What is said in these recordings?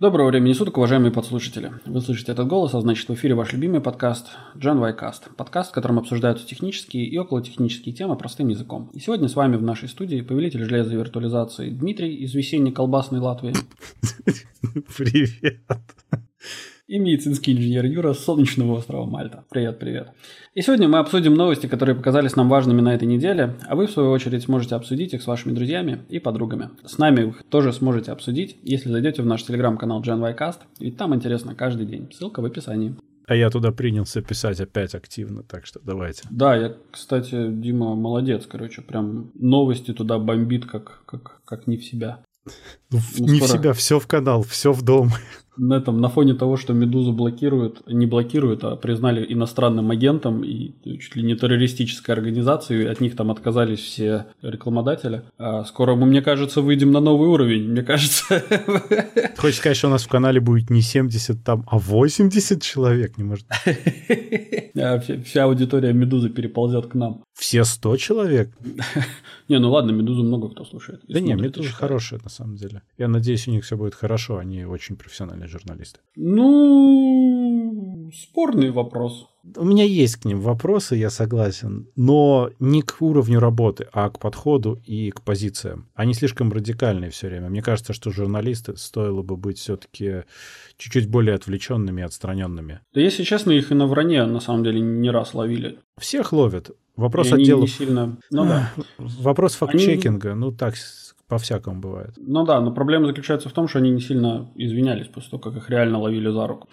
Доброго времени суток, уважаемые подслушатели. Вы слышите этот голос, а значит в эфире ваш любимый подкаст Джан Вайкаст. Подкаст, в котором обсуждаются технические и околотехнические темы простым языком. И сегодня с вами в нашей студии повелитель железа виртуализации Дмитрий из весенней колбасной Латвии. Привет. И медицинский инженер Юра с солнечного острова Мальта. Привет, привет. И сегодня мы обсудим новости, которые показались нам важными на этой неделе, а вы, в свою очередь, сможете обсудить их с вашими друзьями и подругами. С нами вы тоже сможете обсудить, если зайдете в наш телеграм-канал GenYcast, ведь там интересно каждый день. Ссылка в описании. А я туда принялся писать опять активно, так что давайте. Да, я, кстати, Дима молодец, короче, прям новости туда бомбит, как, как, как не в себя. Ну, не скоро... в себя, все в канал, все в дом на этом, на фоне того, что Медузу блокируют, не блокируют, а признали иностранным агентом и чуть ли не террористической организацией, от них там отказались все рекламодатели. А скоро мы, мне кажется, выйдем на новый уровень, мне кажется. Хочешь сказать, что у нас в канале будет не 70 там, а 80 человек, не может а Вся аудитория Медузы переползет к нам. Все 100 человек? Не, ну ладно, Медузу много кто слушает. Да не, Медуза хорошая на самом деле. Я надеюсь, у них все будет хорошо, они очень профессиональные журналисты. Ну, спорный вопрос. У меня есть к ним вопросы, я согласен, но не к уровню работы, а к подходу и к позициям. Они слишком радикальные все время. Мне кажется, что журналисты стоило бы быть все-таки чуть-чуть более отвлеченными и отстраненными. Да, если честно, их и на вране на самом деле не раз ловили. Всех ловят. Вопрос отдела. сильно. Ну да. Вопрос факт-чекинга. Они... Ну так, по-всякому бывает. Ну да, но проблема заключается в том, что они не сильно извинялись после того, как их реально ловили за руку.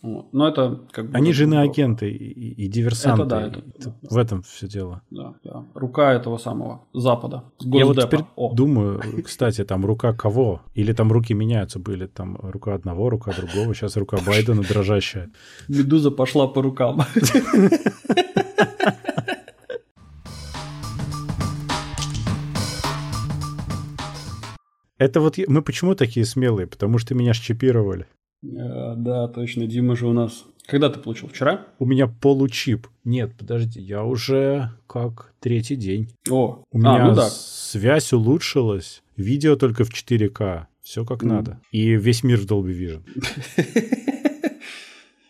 Вот. Но это как бы... Они жены агенты и, и диверсанты. Это да, это, да, В этом все дело. Да, да. Рука этого самого Запада. Я вот теперь О. думаю, кстати, там рука кого? Или там руки меняются были? Там рука одного, рука другого. Сейчас рука Байдена дрожащая. Медуза пошла по рукам. Это вот мы почему такие смелые? Потому что меня шчипировали. А, да, точно. Дима же у нас... Когда ты получил? Вчера? У меня получип. Нет, подожди, я уже как третий день. О, у а, меня ну да. связь улучшилась. Видео только в 4К. Все как mm. надо. И весь мир в Dolby Vision.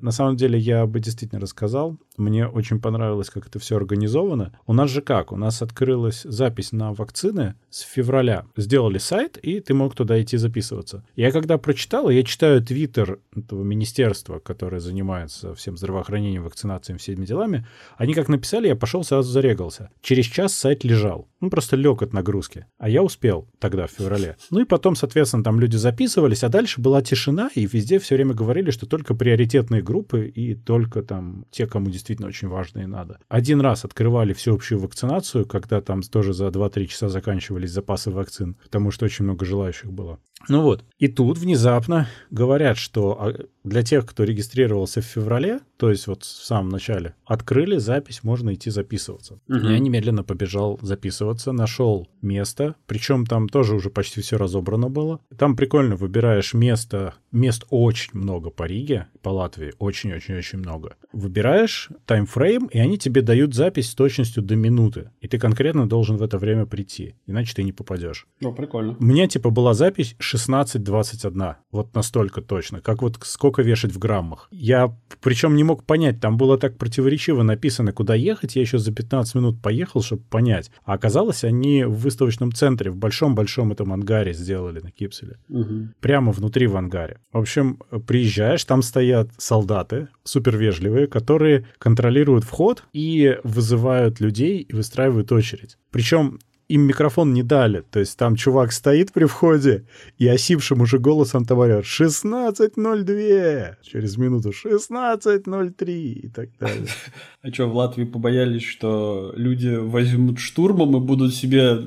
На самом деле я бы действительно рассказал. Мне очень понравилось, как это все организовано. У нас же как? У нас открылась запись на вакцины с февраля. Сделали сайт, и ты мог туда идти записываться. Я когда прочитал, я читаю твиттер этого министерства, которое занимается всем здравоохранением, вакцинацией, всеми делами. Они как написали, я пошел сразу зарегался. Через час сайт лежал. Ну, просто лег от нагрузки. А я успел тогда, в феврале. Ну и потом, соответственно, там люди записывались, а дальше была тишина, и везде все время говорили, что только приоритетные группы и только там те, кому действительно очень важно и надо. Один раз открывали всеобщую вакцинацию, когда там тоже за 2-3 часа заканчивались запасы вакцин, потому что очень много желающих было. Ну вот. И тут внезапно говорят, что а, для тех, кто регистрировался в феврале, то есть вот в самом начале, открыли запись, можно идти записываться. Угу. Я немедленно побежал записываться, нашел место, причем там тоже уже почти все разобрано было. Там прикольно выбираешь место, мест очень много по Риге, по Латвии, очень-очень-очень много. Выбираешь таймфрейм, и они тебе дают запись с точностью до минуты, и ты конкретно должен в это время прийти, иначе ты не попадешь. Ну, прикольно. У меня типа была запись 16-21, вот настолько точно, как вот сколько вешать в граммах. Я причем не мог понять, там было так противоречиво написано, куда ехать, я еще за 15 минут поехал, чтобы понять. А оказалось, они в выставочном центре, в большом-большом этом ангаре сделали на Кипселе. Угу. Прямо внутри в ангаре. В общем, приезжаешь, там стоят солдаты, супер вежливые, которые контролируют вход и вызывают людей и выстраивают очередь. Причем им микрофон не дали. То есть там чувак стоит при входе и осипшим уже голосом говорят 16.02, через минуту 16.03 и так далее. А что, в Латвии побоялись, что люди возьмут штурмом и будут себе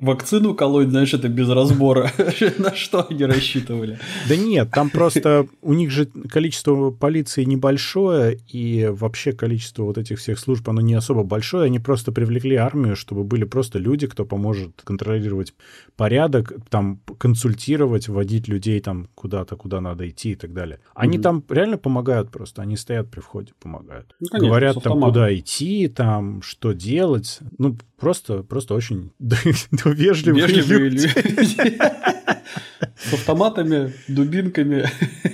вакцину колоть, знаешь, это без разбора? На что они рассчитывали? Да нет, там просто у них же количество полиции небольшое, и вообще количество вот этих всех служб, оно не особо большое, они просто привлекли армию, чтобы были просто люди, кто поможет контролировать порядок, там консультировать, вводить людей там куда-то, куда надо идти и так далее. Они mm-hmm. там реально помогают просто, они стоят при входе, помогают. Ну, конечно, Говорят там, куда идти, там, что делать. Ну, просто, просто очень вежливые люди. С автоматами, дубинками.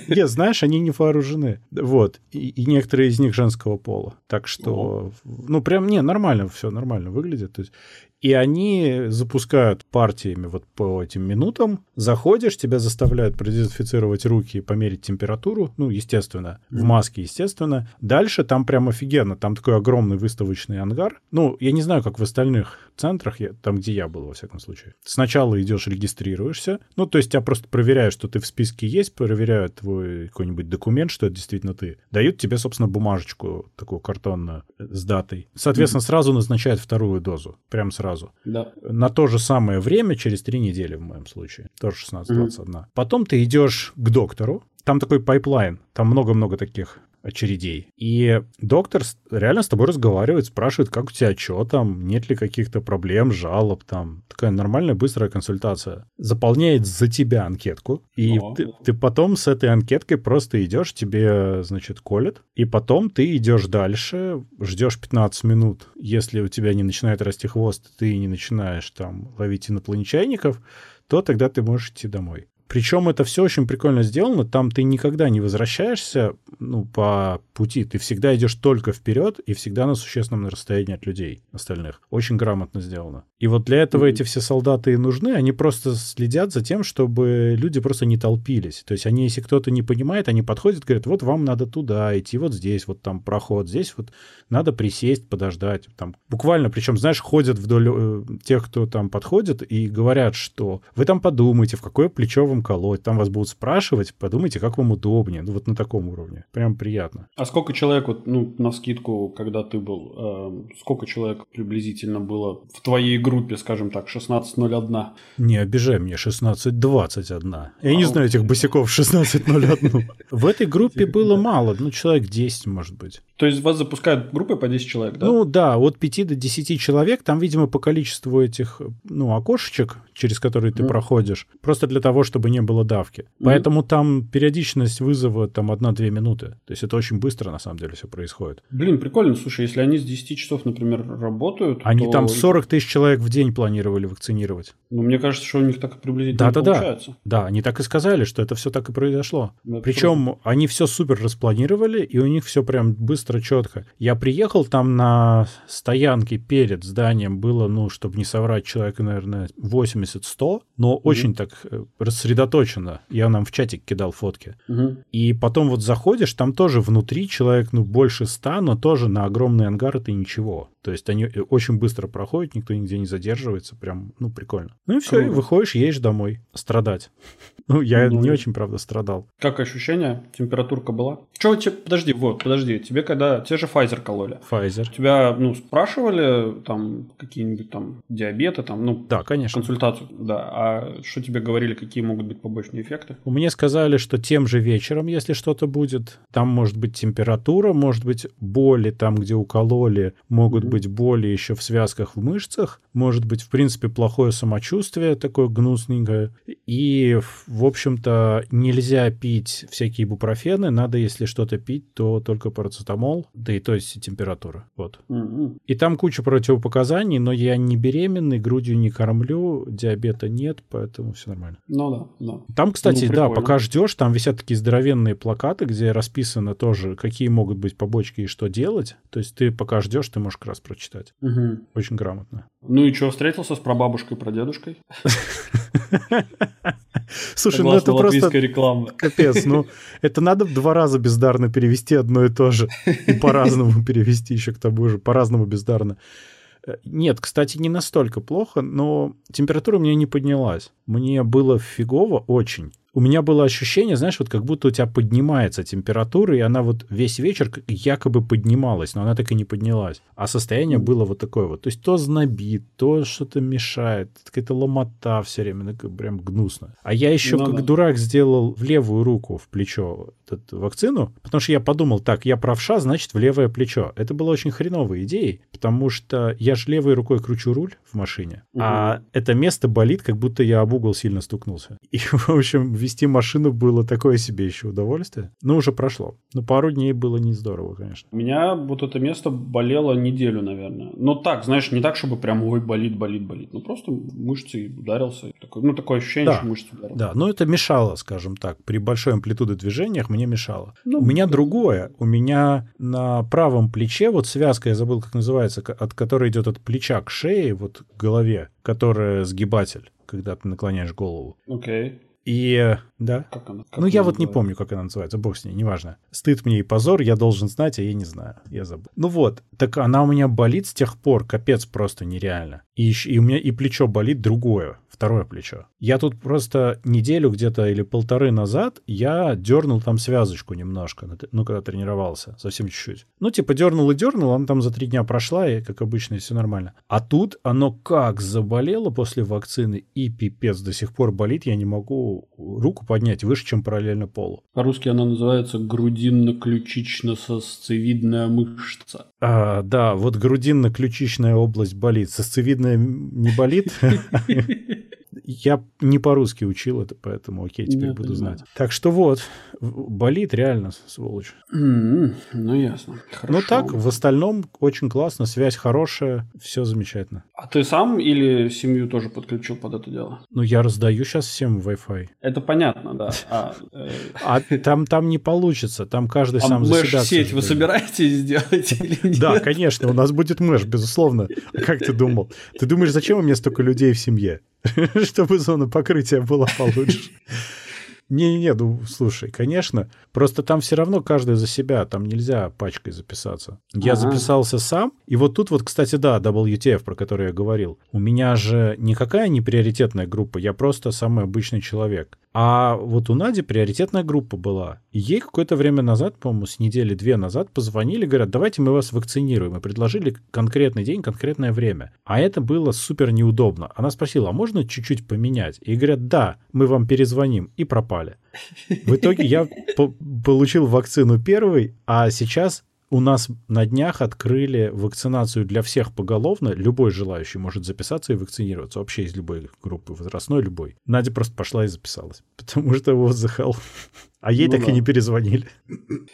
Нет, знаешь, они не вооружены. Вот. И, и некоторые из них женского пола. Так что, ну, прям, не, нормально все, нормально выглядит. То есть, и они запускают партиями вот по этим минутам. Заходишь, тебя заставляют продезинфицировать руки и померить температуру. Ну, естественно, в маске, естественно. Дальше там прям офигенно. Там такой огромный выставочный ангар. Ну, я не знаю, как в остальных центрах, я, там, где я был, во всяком случае. Сначала идешь, регистрируешься. Ну, то есть тебя просто проверяют, что ты в списке есть, проверяют твой какой-нибудь документ, что это действительно ты. Дают тебе, собственно, бумажечку такую картонную с датой. Соответственно, mm-hmm. сразу назначают вторую дозу. Прям сразу. Да. На то же самое время, через три недели в моем случае. Тоже 16-21. Mm-hmm. Потом ты идешь к доктору. Там такой pipeline. Там много-много таких очередей. И доктор реально с тобой разговаривает, спрашивает, как у тебя что там, нет ли каких-то проблем, жалоб там. Такая нормальная, быстрая консультация. Заполняет за тебя анкетку, и ты, ты потом с этой анкеткой просто идешь, тебе, значит, колят, и потом ты идешь дальше, ждешь 15 минут. Если у тебя не начинает расти хвост, ты не начинаешь там ловить инопланетяйников, то тогда ты можешь идти домой. Причем это все очень прикольно сделано. Там ты никогда не возвращаешься ну, по пути. Ты всегда идешь только вперед и всегда на существенном расстоянии от людей остальных. Очень грамотно сделано. И вот для этого mm-hmm. эти все солдаты и нужны. Они просто следят за тем, чтобы люди просто не толпились. То есть они, если кто-то не понимает, они подходят, говорят, вот вам надо туда идти, вот здесь вот там проход, здесь вот надо присесть, подождать. Там буквально, причем, знаешь, ходят вдоль э, тех, кто там подходит и говорят, что вы там подумайте, в какое плечо вам колоть, там вас будут спрашивать, подумайте, как вам удобнее. Ну вот на таком уровне. Прям приятно. А сколько человек, вот, ну, на скидку, когда ты был, э, сколько человек приблизительно было в твоей группе, скажем так, 16.01? Не обижай меня, 16.21. Я не знаю этих босиков 16.01. В этой группе было мало, ну, человек 10, может быть. То есть вас запускают группы по 10 человек, да? Ну да, от 5 до 10 человек. Там, видимо, по количеству этих, ну, окошечек, через которые ты mm. проходишь, просто для того, чтобы не было давки. Mm. Поэтому там периодичность вызова там 1-2 минуты. То есть это очень быстро, на самом деле, все происходит. Блин, прикольно. Слушай, если они с 10 часов, например, работают... Они то... там 40 тысяч человек в день планировали вакцинировать. Ну, мне кажется, что у них так приблизительно да, да, получается. Да, да, они так и сказали, что это все так и произошло. Это Причем круто. они все супер распланировали, и у них все прям быстро быстро, четко. Я приехал там на стоянке перед зданием было, ну, чтобы не соврать, человека, наверное, 80-100, но mm-hmm. очень так э, рассредоточено. Я нам в чатик кидал фотки. Mm-hmm. И потом вот заходишь, там тоже внутри человек, ну, больше 100, но тоже на огромный ангар это ничего. То есть они э, очень быстро проходят, никто нигде не задерживается, прям, ну, прикольно. Ну и все, и выходишь, едешь домой страдать. Ну, я ну, не очень, правда, страдал. Как ощущение? Температурка была? Че, тебе, подожди, вот, подожди, тебе когда, те же Pfizer кололи. Pfizer. Тебя, ну, спрашивали там какие-нибудь там диабеты, там, ну, да, конечно. консультацию, да. А что тебе говорили, какие могут быть побочные эффекты? Мне сказали, что тем же вечером, если что-то будет, там может быть температура, может быть боли там, где укололи, могут mm-hmm. быть боли еще в связках, в мышцах, может быть, в принципе, плохое самочувствие такое гнусненькое. И, в общем-то, нельзя пить всякие ибупрофены, надо, если что-то пить, то только парацетамол, да и то есть температура. Вот. Mm-hmm. И там куча противопоказаний, но я не беременный, грудью не кормлю, диабета нет, поэтому все нормально. Ну да, да. Там, кстати, ну, да, пока ждешь, там висят такие здоровенные плакаты, где расписано тоже, какие могут быть побочки и что делать. То есть ты пока ждешь, ты можешь как раз прочитать. Угу. Очень грамотно. Ну и что, встретился с прабабушкой, прадедушкой? Слушай, ну это просто... реклама. Капец, ну это надо два раза бездарно перевести одно и то же. И по-разному перевести еще к тому же, по-разному бездарно. Э, нет, кстати, не настолько плохо, но температура у меня не поднялась. Мне было фигово очень у меня было ощущение, знаешь, вот как будто у тебя поднимается температура, и она вот весь вечер якобы поднималась, но она так и не поднялась. А состояние было вот такое вот. То есть то знобит, то что-то мешает, какая-то ломота все время, ну, прям гнусно. А я еще ну, как да. дурак сделал в левую руку в плечо эту вакцину, потому что я подумал, так, я правша, значит, в левое плечо. Это было очень хреновой идеей, потому что я же левой рукой кручу руль в машине, угу. а это место болит, как будто я об угол сильно стукнулся. И, в общем, вести машину было такое себе еще удовольствие. Ну, уже прошло. Но пару дней было не здорово, конечно. У меня вот это место болело неделю, наверное. Но так, знаешь, не так, чтобы прям, ой, болит, болит, болит. Ну, просто мышцы ударился. Такой, ну, такое ощущение, Да. что мышцы ударился. Да, но это мешало, скажем так. При большой амплитуде движениях мне мешало. Ну, У меня другое. У меня на правом плече вот связка, я забыл, как называется, от которой идет от плеча к шее, вот к голове, которая сгибатель, когда ты наклоняешь голову. Окей. И да. Как она? как ну, я вот не называется? помню, как она называется, бог с ней, неважно. Стыд мне и позор, я должен знать, а я не знаю, я забыл. Ну вот, так она у меня болит с тех пор, капец просто нереально. И, и у меня и плечо болит другое, второе плечо. Я тут просто неделю где-то или полторы назад я дернул там связочку немножко, ну, когда тренировался, совсем чуть-чуть. Ну, типа дернул и дернул, она там за три дня прошла, и, как обычно, все нормально. А тут оно как заболело после вакцины, и пипец, до сих пор болит, я не могу руку поднять выше, чем параллельно полу. По-русски она называется грудинно-ключично-сосцевидная мышца. А, да, вот грудинно-ключичная область болит. Сосцевидная не болит. Я не по-русски учил это, поэтому окей, теперь Я буду понимаю. знать. Так что вот, болит реально, сволочь. М, Ну, ясно. Ну Хорошо. так, в остальном очень классно, связь хорошая, все замечательно. А ты сам или семью тоже подключил под это дело? Ну, я раздаю сейчас всем Wi-Fi. Это понятно, да. А, э, А там, там не получится, там каждый а сам за себя. к мэш-сеть вы собираетесь сделать или нет? Да, конечно, у нас будет мэш, безусловно. А Как ты думал? Ты думаешь, зачем у меня столько людей в семье? Чтобы зона покрытия была получше. Не-не-не, ну слушай, конечно, просто там все равно каждый за себя, там нельзя пачкой записаться. Я Ага. записался сам, и вот тут вот, кстати, да, WTF, про который я говорил. У меня же никакая не приоритетная группа, я просто самый обычный человек. А вот у Нади приоритетная группа была. Ей какое-то время назад, по-моему, с недели-две назад позвонили, говорят, давайте мы вас вакцинируем. И предложили конкретный день, конкретное время. А это было супер неудобно. Она спросила, а можно чуть-чуть поменять? И говорят, да, мы вам перезвоним. И пропали. В итоге я по- получил вакцину первый, а сейчас у нас на днях открыли вакцинацию для всех поголовно. Любой желающий может записаться и вакцинироваться. Вообще из любой группы, возрастной любой. Надя просто пошла и записалась. Потому что вот захал. А ей Ну так да. и не перезвонили.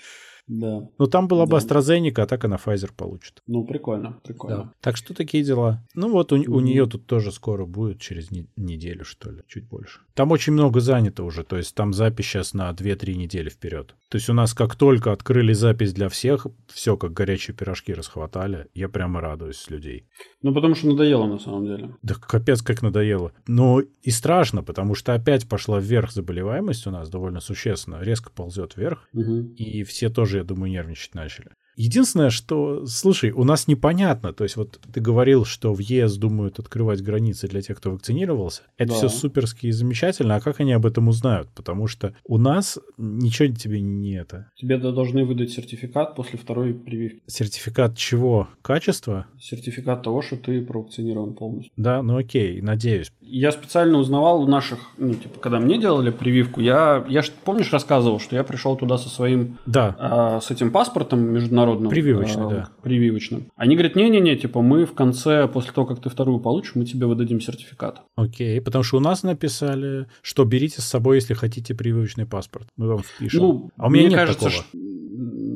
Да. Ну, там была бы Да. AstraZeneca, а так она Pfizer получит. Ну, прикольно, прикольно. Так что такие дела. Ну вот у, у нее тут тоже скоро будет, через не- неделю, что ли, чуть больше. Там очень много занято уже, то есть там запись сейчас на 2-3 недели вперед. То есть у нас как только открыли запись для всех, все как горячие пирожки расхватали. Я прямо радуюсь с людей. Ну, потому что надоело на самом деле. Да капец, как надоело. Но и страшно, потому что опять пошла вверх заболеваемость у нас довольно существенно, резко ползет вверх. Мгм. И все тоже, я думаю, нервничать начали. Единственное, что, слушай, у нас непонятно, то есть вот ты говорил, что в ЕС думают открывать границы для тех, кто вакцинировался. Это Да. все суперски и замечательно, а как они об этом узнают? Потому что у нас ничего тебе не это. Тебе должны выдать сертификат после второй прививки. Сертификат чего? Качества? Сертификат того, что ты провакцинирован полностью. Да, ну окей, надеюсь. Я специально узнавал у наших, ну, типа, когда мне делали прививку, я, я помнишь, рассказывал, что я пришел туда со своим, Да, а, с этим паспортом международным. Прививочный, а, да. Прививочным. Они говорят, не-не-не, типа, мы в конце, после того, как ты вторую получишь, мы тебе выдадим сертификат. окей, потому что у нас написали, что берите с собой, если хотите прививочный паспорт. Мы вам впишем. Ну, а у меня мне нет кажется, такого. Ну,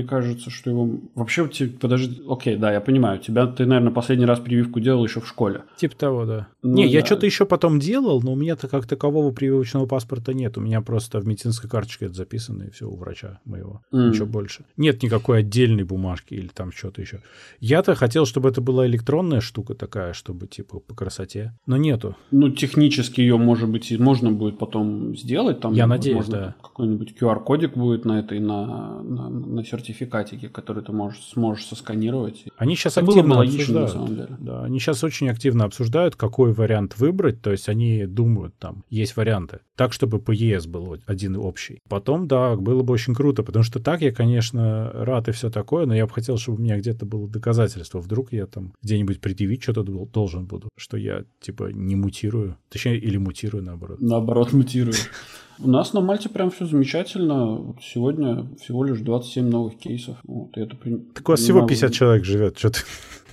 мне кажется, что его... Вообще, те- подожди, окей, да, я понимаю. Тебя, ты, наверное, последний раз прививку делал еще в школе. Типа того, да. Ну не, я да. что-то еще потом делал, но у меня-то как такового прививочного паспорта нет. У меня просто в медицинской карточке это записано, и все у врача моего. М. Ничего больше. Нет никакой отдельной бумажки или там что-то еще. Я-то хотел, чтобы это была электронная штука такая, чтобы типа по красоте. Но нету. Ну, технически ее, может быть, и можно будет потом сделать. Там, Я надеюсь, да. Какой-нибудь QR-кодик будет на этой, на, на, на сертификатике, который ты можешь, сможешь сосканировать. Они сейчас Это было бы активно на обсуждают. самом деле. Да, они сейчас очень активно обсуждают, какой вариант выбрать. То есть они думают, там есть варианты. Так, чтобы по ЕС был один общий. Потом, да, было бы очень круто, потому что так я, конечно, рад и все такое, но я бы хотел, чтобы у меня где-то было доказательство. Вдруг я там где-нибудь предъявить что-то дол- должен буду, что я, типа, не мутирую. Точнее, или мутирую, наоборот. Наоборот, мутируешь. У нас на Мальте прям все замечательно. Сегодня всего лишь 27 новых кейсов. Вот, это при- Так у вас всего принимаю- 50 человек живет, что ты...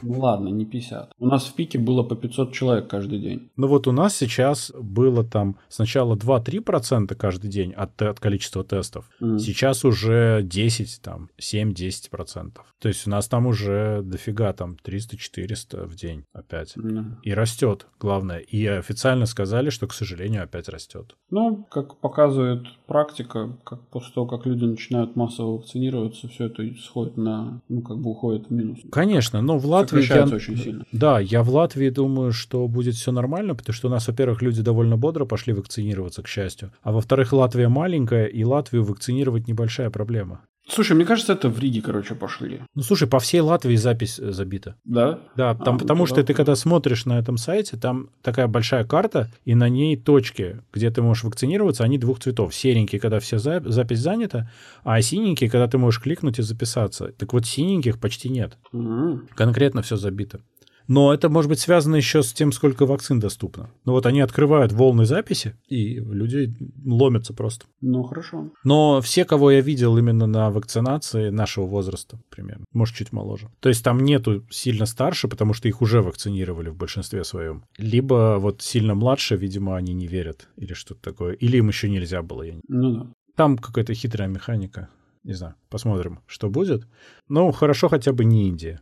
Ну ладно, не 50. У нас в пике было по 500 человек каждый день. Ну вот у нас сейчас было там сначала 2-3% каждый день от, от количества тестов. Мгм. Сейчас уже 10, там, 7-10%. То есть у нас там уже дофига, там, 300-400 в день опять. Да. И растет, главное. И официально сказали, что, к сожалению, опять растет. Ну, как показывает практика, как после того, как люди начинают массово вакцинироваться, все это сходит на, ну, как бы уходит в минус. Конечно, но в Латвии... я- очень сильно. Да, я в Латвии думаю, что будет все нормально, потому что у нас, во-первых, люди довольно бодро пошли вакцинироваться, к счастью. А во-вторых, Латвия маленькая, и Латвию вакцинировать небольшая проблема. Слушай, мне кажется, это в Риге, короче, пошли. Ну, слушай, по всей Латвии запись э, забита. Да? Да, там, ну потому тогда что ты да. когда смотришь на этом сайте, там такая большая карта, и на ней точки, где ты можешь вакцинироваться, они двух цветов. Серенький, когда вся за- запись занята, а синенький, когда ты можешь кликнуть и записаться. Так вот, синеньких почти нет. М. Конкретно все забито. Но это может быть связано еще с тем, сколько вакцин доступно. Ну вот они открывают волны записи, и люди ломятся просто. Ну, хорошо. Но все, кого я видел именно на вакцинации нашего возраста, примерно, может, чуть моложе. То есть там нету сильно старше, потому что их уже вакцинировали в большинстве своем. Либо вот сильно младше, видимо, они не верят или что-то такое. Или им еще нельзя было. Я не... Ну да. Там какая-то хитрая механика. Не знаю, посмотрим, что будет. Ну, хорошо хотя бы не Индия.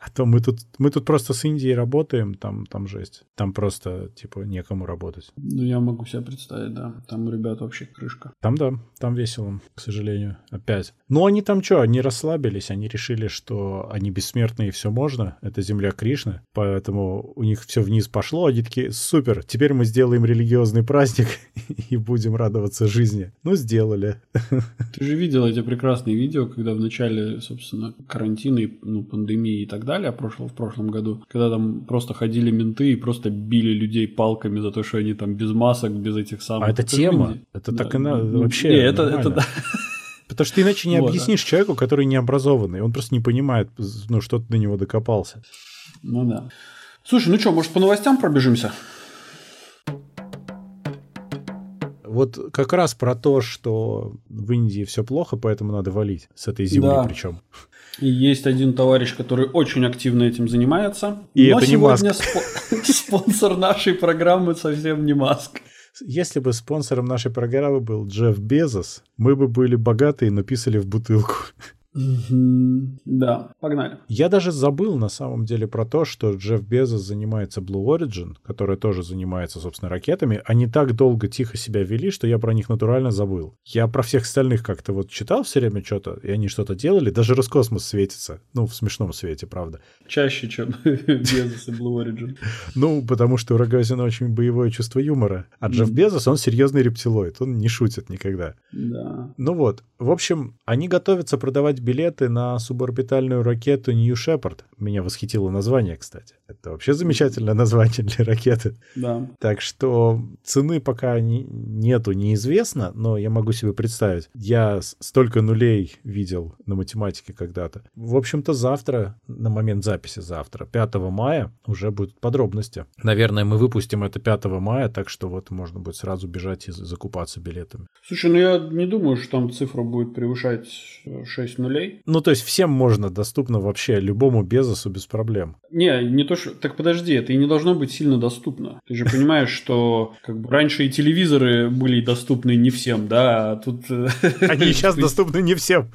А то мы тут, мы тут просто с Индией работаем, там, там жесть. Там просто, типа, некому работать. Ну, я могу себе представить, да. Там у ребят вообще крышка. Там да, там весело, к сожалению, опять. Но они там что, они расслабились, они решили, что они бессмертные и все можно, это земля Кришны, поэтому у них все вниз пошло, они такие, супер, теперь мы сделаем религиозный праздник и будем радоваться жизни. Ну, сделали. Ты же видел эти прекрасные видео, когда в начале, собственно, карантина и ну, пандемии и так далее, прошло, в прошлом году, когда там просто ходили менты и просто били людей палками за то, что они там без масок, без этих самых... А это тема, Индия. это Да, так и надо, ну, вообще Не, это, это да. Потому что ты иначе не Вот, объяснишь человеку, который не образованный, он просто не понимает, ну, что ты до него докопался. Ну да. Слушай, ну что, может по новостям пробежимся? Вот как раз про то, что в Индии все плохо, поэтому надо валить с этой земли Да. причем. И есть один товарищ, который очень активно этим занимается. И Но это не сегодня Маск. спо- спонсор нашей программы совсем не Маск. Если бы спонсором нашей программы был Джефф Безос, мы бы были богатые, но писали в бутылку. Мгм. Да, погнали. Я даже забыл на самом деле про то, что Джефф Безос занимается Blue Origin, которая тоже занимается, собственно, ракетами. Они так долго тихо себя вели, что я про них натурально забыл. Я про всех остальных как-то вот читал все время что-то, и они что-то делали. Даже Роскосмос светится. Ну, в смешном свете, правда. Чаще, чем Безос и Blue Origin. Ну, потому что у Рогозина очень боевое чувство юмора. А Джефф. Безос, он серьезный рептилоид. Он не шутит никогда. Да. Ну вот, в общем, они готовятся продавать билеты на суборбитальную ракету New Shepard. Меня восхитило название, кстати. Это вообще замечательное название для ракеты. Да. Так что цены пока не- нету, неизвестно, но я могу себе представить. Я столько нулей видел на математике когда-то. В общем-то, завтра, на момент записи завтра, 5 мая, уже будут подробности. Наверное, мы выпустим это 5 мая, так что вот можно будет сразу бежать и за- закупаться билетами. Слушай, ну я не думаю, что там цифра будет превышать э, 6 нулей. Ну, то есть всем можно, доступно вообще любому Безосу без проблем. Не, не то, что... Так подожди, это и не должно быть сильно доступно. Ты же понимаешь, что как бы раньше и телевизоры были доступны не всем, да, а тут... э, Они сейчас доступны не всем.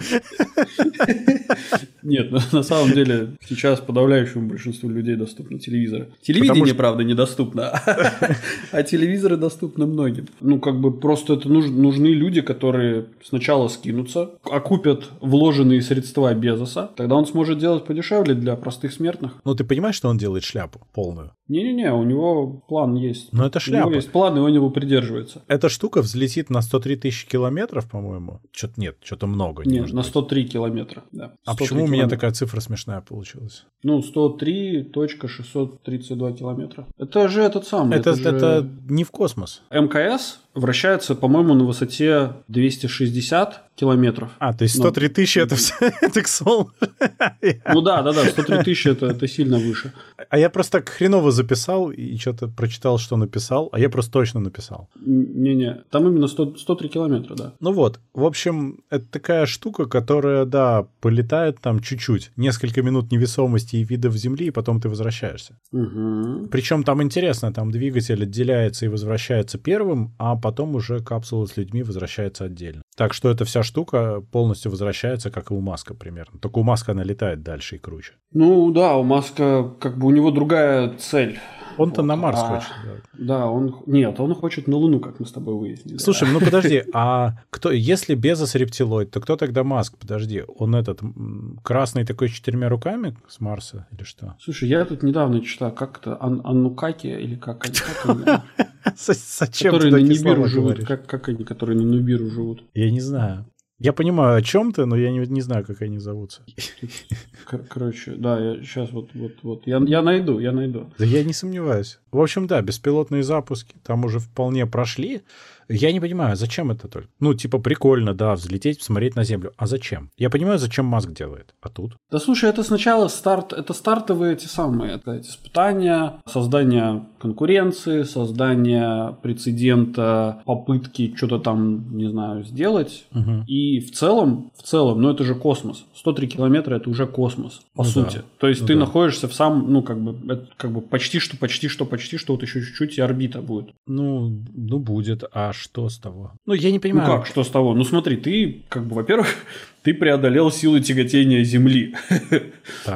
Нет, на самом деле сейчас подавляющему большинству людей доступны телевизоры. Телевидение, что- правда, недоступно, а телевизоры доступны многим. Ну, как бы просто это нуж- нужны люди, которые сначала скинутся, окупят вложенные средства Безоса, тогда он сможет делать подешевле для простых смертных. Ну, ты понимаешь, что он делает шляпу полную? Не-не-не, у него план есть. Ну, это У него шляпа. есть план, и он его придерживается. Эта штука взлетит на 103 тысячи километров, по-моему. Что-то нет, что-то много. не Нет, на быть. 103 километра. Да. А 103 почему у меня километра. такая цифра смешная получилась? Ну, 103.632 километра. Это же этот самый. Это, же это не в космос. МКС вращается, по-моему, на высоте 260 километров. А, то есть 103 ну, тысячи это XOL. Ну да, да, да, 103 тысячи это, это сильно выше. А я просто так хреново записал и что-то прочитал, что написал, а я просто точно написал. Не-не, там именно 100, 103 километра, да. Ну вот, в общем, это такая штука, которая, да, полетает там чуть-чуть, несколько минут невесомости и видов Земли, и потом ты возвращаешься. Угу. Причем там интересно, там двигатель отделяется и возвращается первым, а потом уже капсула с людьми возвращается отдельно. Так что эта вся штука полностью возвращается, как и у Маска примерно. Только у Маска она летает дальше и круче. Ну да, у Маска как бы у него другая цель. Он-то вот. на Марс а, хочет. Да. да, он... Нет, он хочет на Луну, как мы с тобой выяснили. Слушай, ну подожди, а кто... Если Безос рептилоид, то кто тогда Маск? Подожди, он этот красный такой с четырьмя руками с Марса или что? Слушай, я тут недавно читал, как Ан Аннукаки или как они? Зачем которые на Нибиру живут? Как, как они, которые на Нубиру живут? Я не знаю. Я понимаю, о чем ты, но я не, не знаю, как они зовутся. Короче, да, я сейчас вот, вот, вот. Я, я найду, я найду. Да я не сомневаюсь. В общем, да, беспилотные запуски там уже вполне прошли. Я не понимаю, зачем это только? Ну, типа, прикольно, да, взлететь, посмотреть на Землю. А зачем? Я понимаю, зачем Маск делает. А тут? Да слушай, это сначала старт, это стартовые эти самые, это эти испытания, создание конкуренции, создание прецедента, попытки что-то там, не знаю, сделать. Угу. И в целом, в целом, ну это же космос. 103 километра это уже космос, по ну, сути. Да. То есть ну, ты да. находишься в самом, ну как бы, это, как бы почти что, почти что, почти что, вот еще чуть-чуть и орбита будет. Ну, ну будет. А что с того? Ну, я не понимаю. Ну как, что с того? Ну смотри, ты, как бы, во-первых, ты преодолел силу тяготения Земли.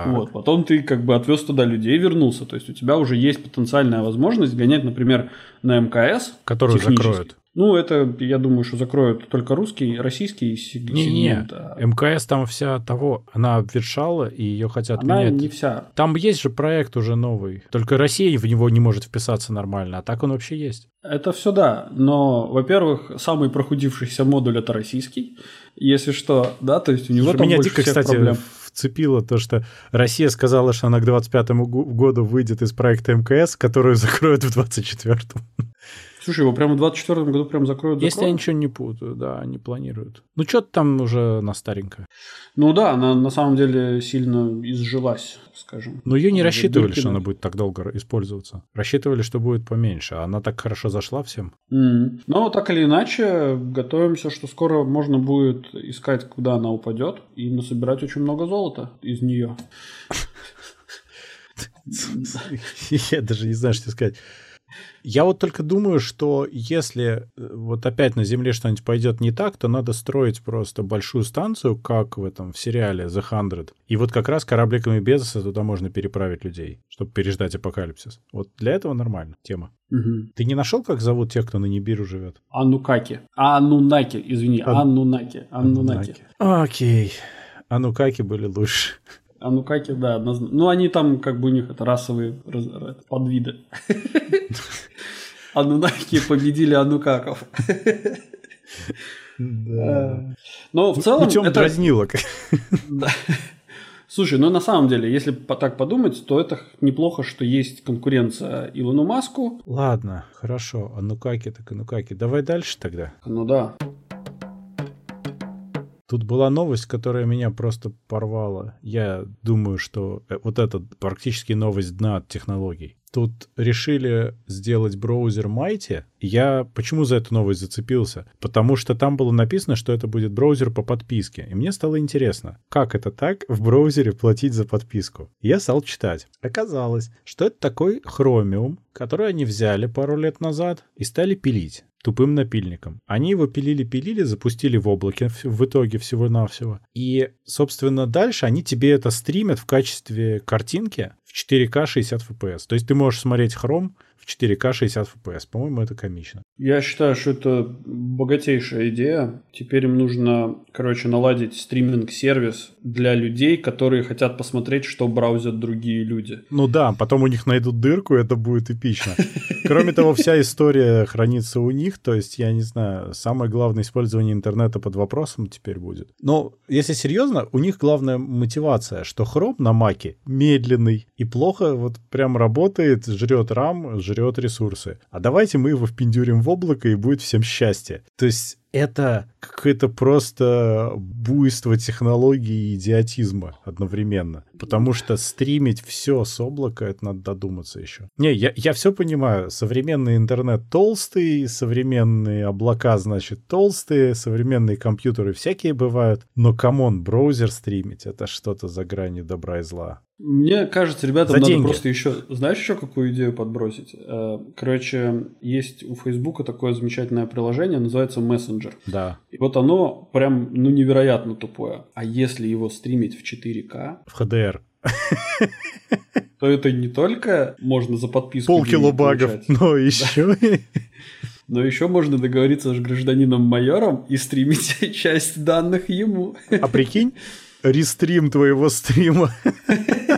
Вот. Потом ты как бы отвез туда людей и вернулся. То есть у тебя уже есть потенциальная возможность гонять, например, на МКС. Которую закроют. Ну, это, я думаю, что закроют только русский, российский сегмент. Не-не, а... МКС там вся того, она обветшала, и ее хотят она менять. не вся. Там есть же проект уже новый, только Россия в него не может вписаться нормально, а так он вообще есть. Это все да, но, во-первых, самый прохудившийся модуль это российский, если что, да, то есть у него Слушай, там меня больше дико, всех кстати, проблем вцепило то, что Россия сказала, что она к 25 году выйдет из проекта МКС, которую закроют в 24-м. Слушай, его прямо в 24 году прям закроют. Если закроют? я ничего не путаю, да, они планируют. Ну, что-то там уже на старенькое. Ну да, она на самом деле сильно изжилась, скажем. Но ее не рассчитывали, что она будет так долго использоваться. Рассчитывали, что будет поменьше. А она так хорошо зашла всем. Mm. Но так или иначе, готовимся, что скоро можно будет искать, куда она упадет, и насобирать очень много золота из нее. Я даже не знаю, что сказать. Я вот только думаю, что если э, вот опять на Земле что-нибудь пойдет не так, то надо строить просто большую станцию, как в этом в сериале The Hundred. И вот как раз корабликами Безоса туда можно переправить людей, чтобы переждать апокалипсис. Вот для этого нормально тема. Угу. Ты не нашел, как зовут тех, кто на Нибиру живет? Анукаки. Анунаки, извини, Ан... Аннунаки. Аннунаки. Окей. Анукаки были лучше. А ну как да, однозначно. Ну, они там, как бы у них это расовые это, подвиды. Анунаки победили анукаков. Да. Но в целом... Путем это... дразнилок. Да. Слушай, ну на самом деле, если так подумать, то это неплохо, что есть конкуренция Илону Маску. Ладно, хорошо. А ну каки так а ну каки. Давай дальше тогда. Ну да. Тут была новость, которая меня просто порвала. Я думаю, что э, вот это практически новость дна от технологий. Тут решили сделать браузер Mighty. Я почему за эту новость зацепился? Потому что там было написано, что это будет браузер по подписке. И мне стало интересно, как это так в браузере платить за подписку? Я стал читать. Оказалось, что это такой Chromium, который они взяли пару лет назад и стали пилить тупым напильником. Они его пилили-пилили, запустили в облаке в итоге всего-навсего. И, собственно, дальше они тебе это стримят в качестве картинки в 4К 60 FPS. То есть ты можешь смотреть Chrome в 4К 60 FPS. По-моему, это комично. Я считаю, что это богатейшая идея. Теперь им нужно, короче, наладить стриминг-сервис для людей, которые хотят посмотреть, что браузят другие люди. Ну да, потом у них найдут дырку, это будет эпично. Кроме того, вся история хранится у них, то есть, я не знаю, самое главное использование интернета под вопросом теперь будет. Но, если серьезно, у них главная мотивация, что Chrome на Маке медленный и плохо вот прям работает, жрет RAM, жрет ресурсы. А давайте мы его впендюрим в облако и будет всем счастье. То есть это какое-то просто буйство технологий и идиотизма одновременно. Потому что стримить все с облака, это надо додуматься еще. Не, я, я все понимаю. Современный интернет толстый, современные облака, значит, толстые, современные компьютеры всякие бывают. Но, come on, браузер стримить, это что-то за гранью добра и зла. Мне кажется, ребятам За надо деньги. просто еще... Знаешь, еще какую идею подбросить? Э, короче, есть у Фейсбука такое замечательное приложение, называется Messenger. Да. И вот оно прям, ну, невероятно тупое. А если его стримить в 4К... В HDR то это не только можно за подписку полкило багов, но еще но еще можно договориться с гражданином-майором и стримить часть данных ему. А прикинь, рестрим твоего стрима.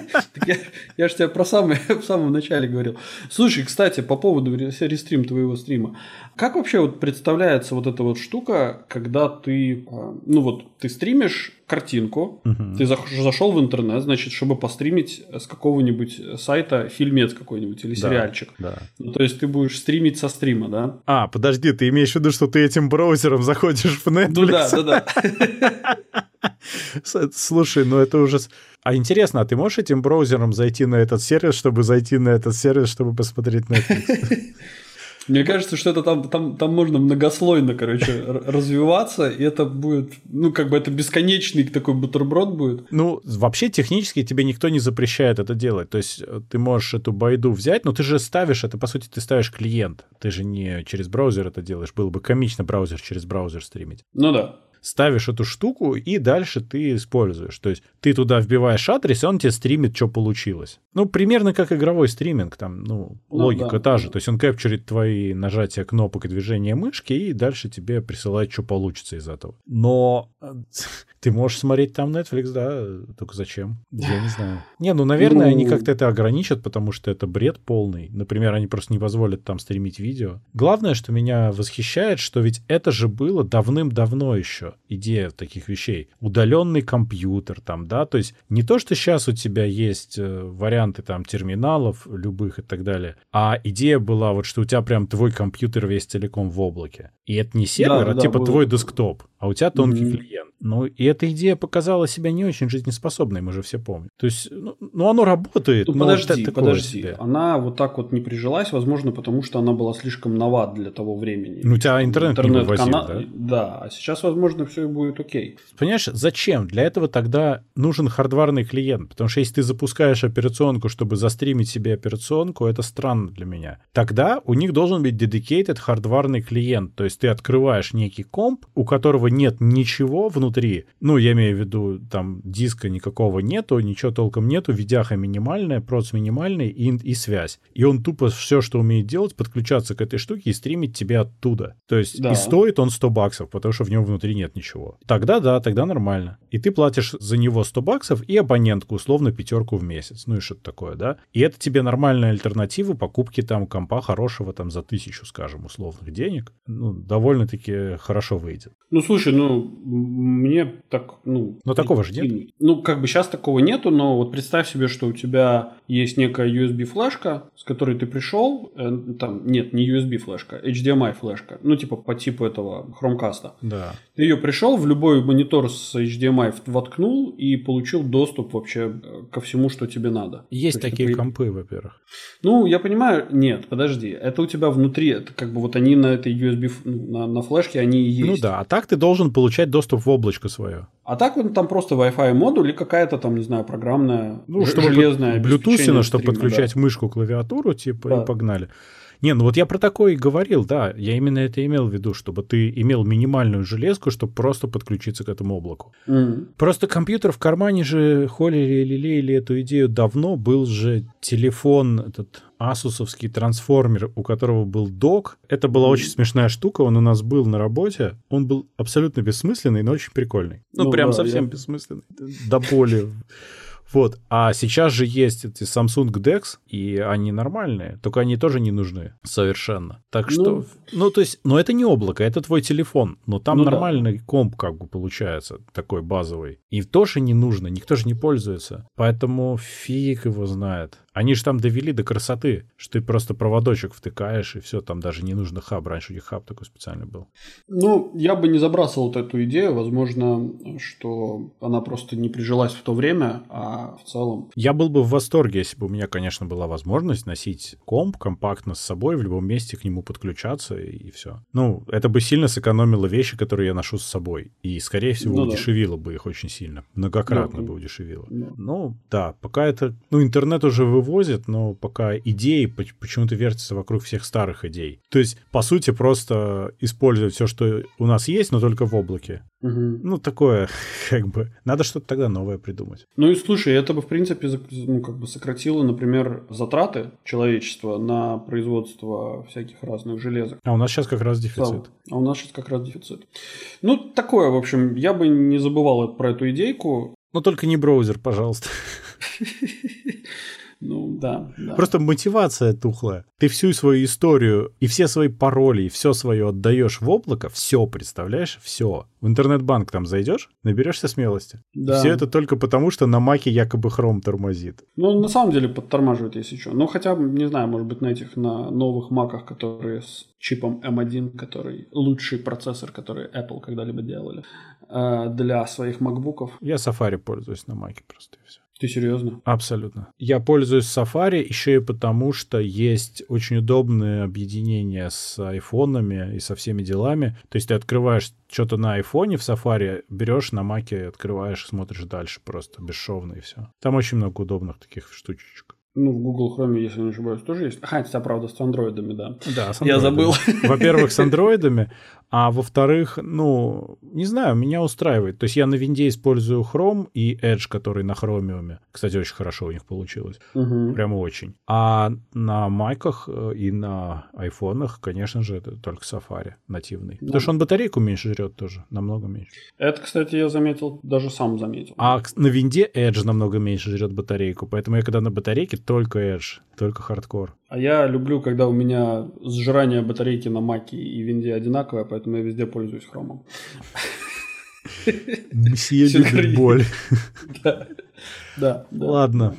Я, я же тебе про самое в самом начале говорил. Слушай, кстати, по поводу рестрим твоего стрима. Как вообще вот представляется вот эта вот штука, когда ты, а, ну вот, ты стримишь картинку, угу. ты зашел в интернет, значит, чтобы постримить с какого-нибудь сайта фильмец какой-нибудь или сериальчик. Да, да. Ну, то есть ты будешь стримить со стрима, да? А, подожди, ты имеешь в виду, что ты этим браузером заходишь в Netflix? Ну да, да, да. Слушай, ну это уже... А интересно, а ты можешь этим браузером зайти на этот сервис, чтобы зайти на этот сервис, чтобы посмотреть Netflix? Мне кажется, что это там, там, там можно многослойно, короче, развиваться, и это будет, ну, как бы это бесконечный такой бутерброд будет. Ну, вообще технически тебе никто не запрещает это делать. То есть э, ты можешь эту байду взять, но ты же ставишь это, по сути, ты ставишь клиент. Ты же не через браузер это делаешь. Было бы комично браузер через браузер стримить. Ну да ставишь эту штуку, и дальше ты используешь. То есть ты туда вбиваешь адрес, и он тебе стримит, что получилось. Ну, примерно как игровой стриминг, там, ну, ну логика да, та же. То есть он кэпчурит твои нажатия кнопок и движения мышки, и дальше тебе присылает, что получится из этого. Но э, ты можешь смотреть там Netflix, да, только зачем? Я не знаю. Не, ну, наверное, ну... они как-то это ограничат, потому что это бред полный. Например, они просто не позволят там стримить видео. Главное, что меня восхищает, что ведь это же было давным-давно еще идея таких вещей. Удаленный компьютер там, да, то есть не то, что сейчас у тебя есть э, варианты там терминалов любых и так далее, а идея была вот, что у тебя прям твой компьютер весь целиком в облаке. И это не сервер, да, а да, типа было... твой десктоп, а у тебя тонкий mm-hmm. клиент. Ну, и эта идея показала себя не очень жизнеспособной, мы же все помним. То есть, ну, ну оно работает. Ну, подожди, подожди. Себе. Она вот так вот не прижилась, возможно, потому что она была слишком нова для того времени. Ну, у тебя интернет, интернет не вывозил, кана... да? Да, а сейчас, возможно, все будет окей. Понимаешь, зачем? Для этого тогда нужен хардварный клиент, потому что если ты запускаешь операционку, чтобы застримить себе операционку, это странно для меня. Тогда у них должен быть dedicated хардварный клиент, то есть ты открываешь некий комп, у которого нет ничего внутри внутри. Ну, я имею в виду, там диска никакого нету, ничего толком нету, видяха минимальная, проц минимальный и, и связь. И он тупо все, что умеет делать, подключаться к этой штуке и стримить тебе оттуда. То есть да. и стоит он 100 баксов, потому что в нем внутри нет ничего. Тогда да, тогда нормально. И ты платишь за него 100 баксов и абонентку, условно, пятерку в месяц. Ну и что-то такое, да? И это тебе нормальная альтернатива покупки там компа хорошего там за тысячу, скажем, условных денег. Ну, довольно-таки хорошо выйдет. Ну, слушай, ну, мне так, ну... Но такого же нет? Ну, как бы сейчас такого нету, но вот представь себе, что у тебя есть некая USB-флешка, с которой ты пришел, э, там, нет, не USB-флешка, HDMI-флешка, ну, типа по типу этого Chromecast. Да. Ты ее пришел, в любой монитор с HDMI воткнул и получил доступ вообще э, ко всему, что тебе надо. Есть такие ты... компы, во-первых. Ну, я понимаю, нет, подожди, это у тебя внутри, это как бы вот они на этой USB, ну, на, на флешке, они и ну есть. Ну да, а так ты должен получать доступ в облако облачко свое. А так вот там просто Wi-Fi модуль или какая-то там, не знаю, программная, ну, чтобы железная Bluetooth, чтобы подключать да. мышку, клавиатуру, типа, да. и погнали. Не, ну вот я про такое и говорил, да. Я именно это имел в виду, чтобы ты имел минимальную железку, чтобы просто подключиться к этому облаку. Мгм. Просто компьютер в кармане же холили и лелеяли эту идею давно. Был же телефон, этот асусовский трансформер, у которого был док. Это была очень смешная штука, он у нас был на работе. Он был абсолютно бессмысленный, но очень прикольный. Ну, Ну прям да, совсем я- бессмысленный. До боли. Вот. А сейчас же есть эти Samsung DeX, и они нормальные, только они тоже не нужны совершенно. Так что, Ну. ну, то есть, но это не облако, это твой телефон, но там Ну да. нормальный комп как бы получается, такой базовый. И тоже не нужно, никто же не пользуется. Поэтому фиг его знает. Они же там довели до красоты, что ты просто проводочек втыкаешь, и все, там даже не нужно хаб. Раньше у них хаб такой специальный был. Ну, я бы не забрасывал вот эту идею. Возможно, что она просто не прижилась в то время, а в целом... Я был бы в восторге, если бы у меня, конечно, была возможность носить комп компактно с собой, в любом месте к нему подключаться и все. Ну, это бы сильно сэкономило вещи, которые я ношу с собой. И, скорее всего, Ну да. удешевило бы их очень сильно. Многократно Ну, бы удешевило. да. Ну, да, пока это... Ну, интернет уже вывозит, но пока идеи поч- почему-то вертятся вокруг всех старых идей. То есть, по сути, просто использовать все, что у нас есть, но только в облаке. Мгм. Ну, такое, как бы... Надо что-то тогда новое придумать. Ну и слушай, это бы, в принципе, ну, как бы сократило, например, затраты человечества на производство всяких разных железок. А у нас сейчас как раз дефицит. А у нас сейчас как раз дефицит. Ну, такое, в общем, я бы не забывал про эту идейку. Но только не браузер, пожалуйста. Ну, да, да. Просто мотивация тухлая. Ты всю свою историю и все свои пароли, и все свое отдаешь в облако, все, представляешь, все. В интернет-банк там зайдешь, наберешься смелости. Да. Все это только потому, что на маке якобы хром тормозит. Ну, на самом деле подтормаживает, если что. Ну, хотя, бы, не знаю, может быть, на этих, на новых маках, которые с чипом M1, который лучший процессор, который Apple когда-либо делали э, для своих макбуков. Я Safari пользуюсь на маке просто. Ты серьезно? Абсолютно. Я пользуюсь Safari еще и потому, что есть очень удобное объединение с айфонами и со всеми делами. То есть ты открываешь что-то на айфоне в Safari, берешь на маке, открываешь, смотришь дальше просто бесшовно и все. Там очень много удобных таких штучек. Ну, в Google Chrome, если не ошибаюсь, тоже есть. Хотя, правда, с андроидами, да. Да, с Я андроидами. забыл. Во-первых, с андроидами, а во-вторых, ну, не знаю, меня устраивает. То есть я на винде использую Chrome и Edge, который на Chromium. Кстати, очень хорошо у них получилось. Мгм. Прямо очень. А на майках э, и на айфонах, конечно же, это только Safari нативный. Ну. Потому что он батарейку меньше жрет тоже, намного меньше. Это, кстати, я заметил, даже сам заметил. А на винде Edge намного меньше жрет батарейку. Поэтому я когда на батарейке, только Edge, только хардкор. А я люблю, когда у меня сжирание батарейки на маке и винде одинаковое, поэтому я везде пользуюсь хромом. Мсье любит боль. Да, да. Ладно.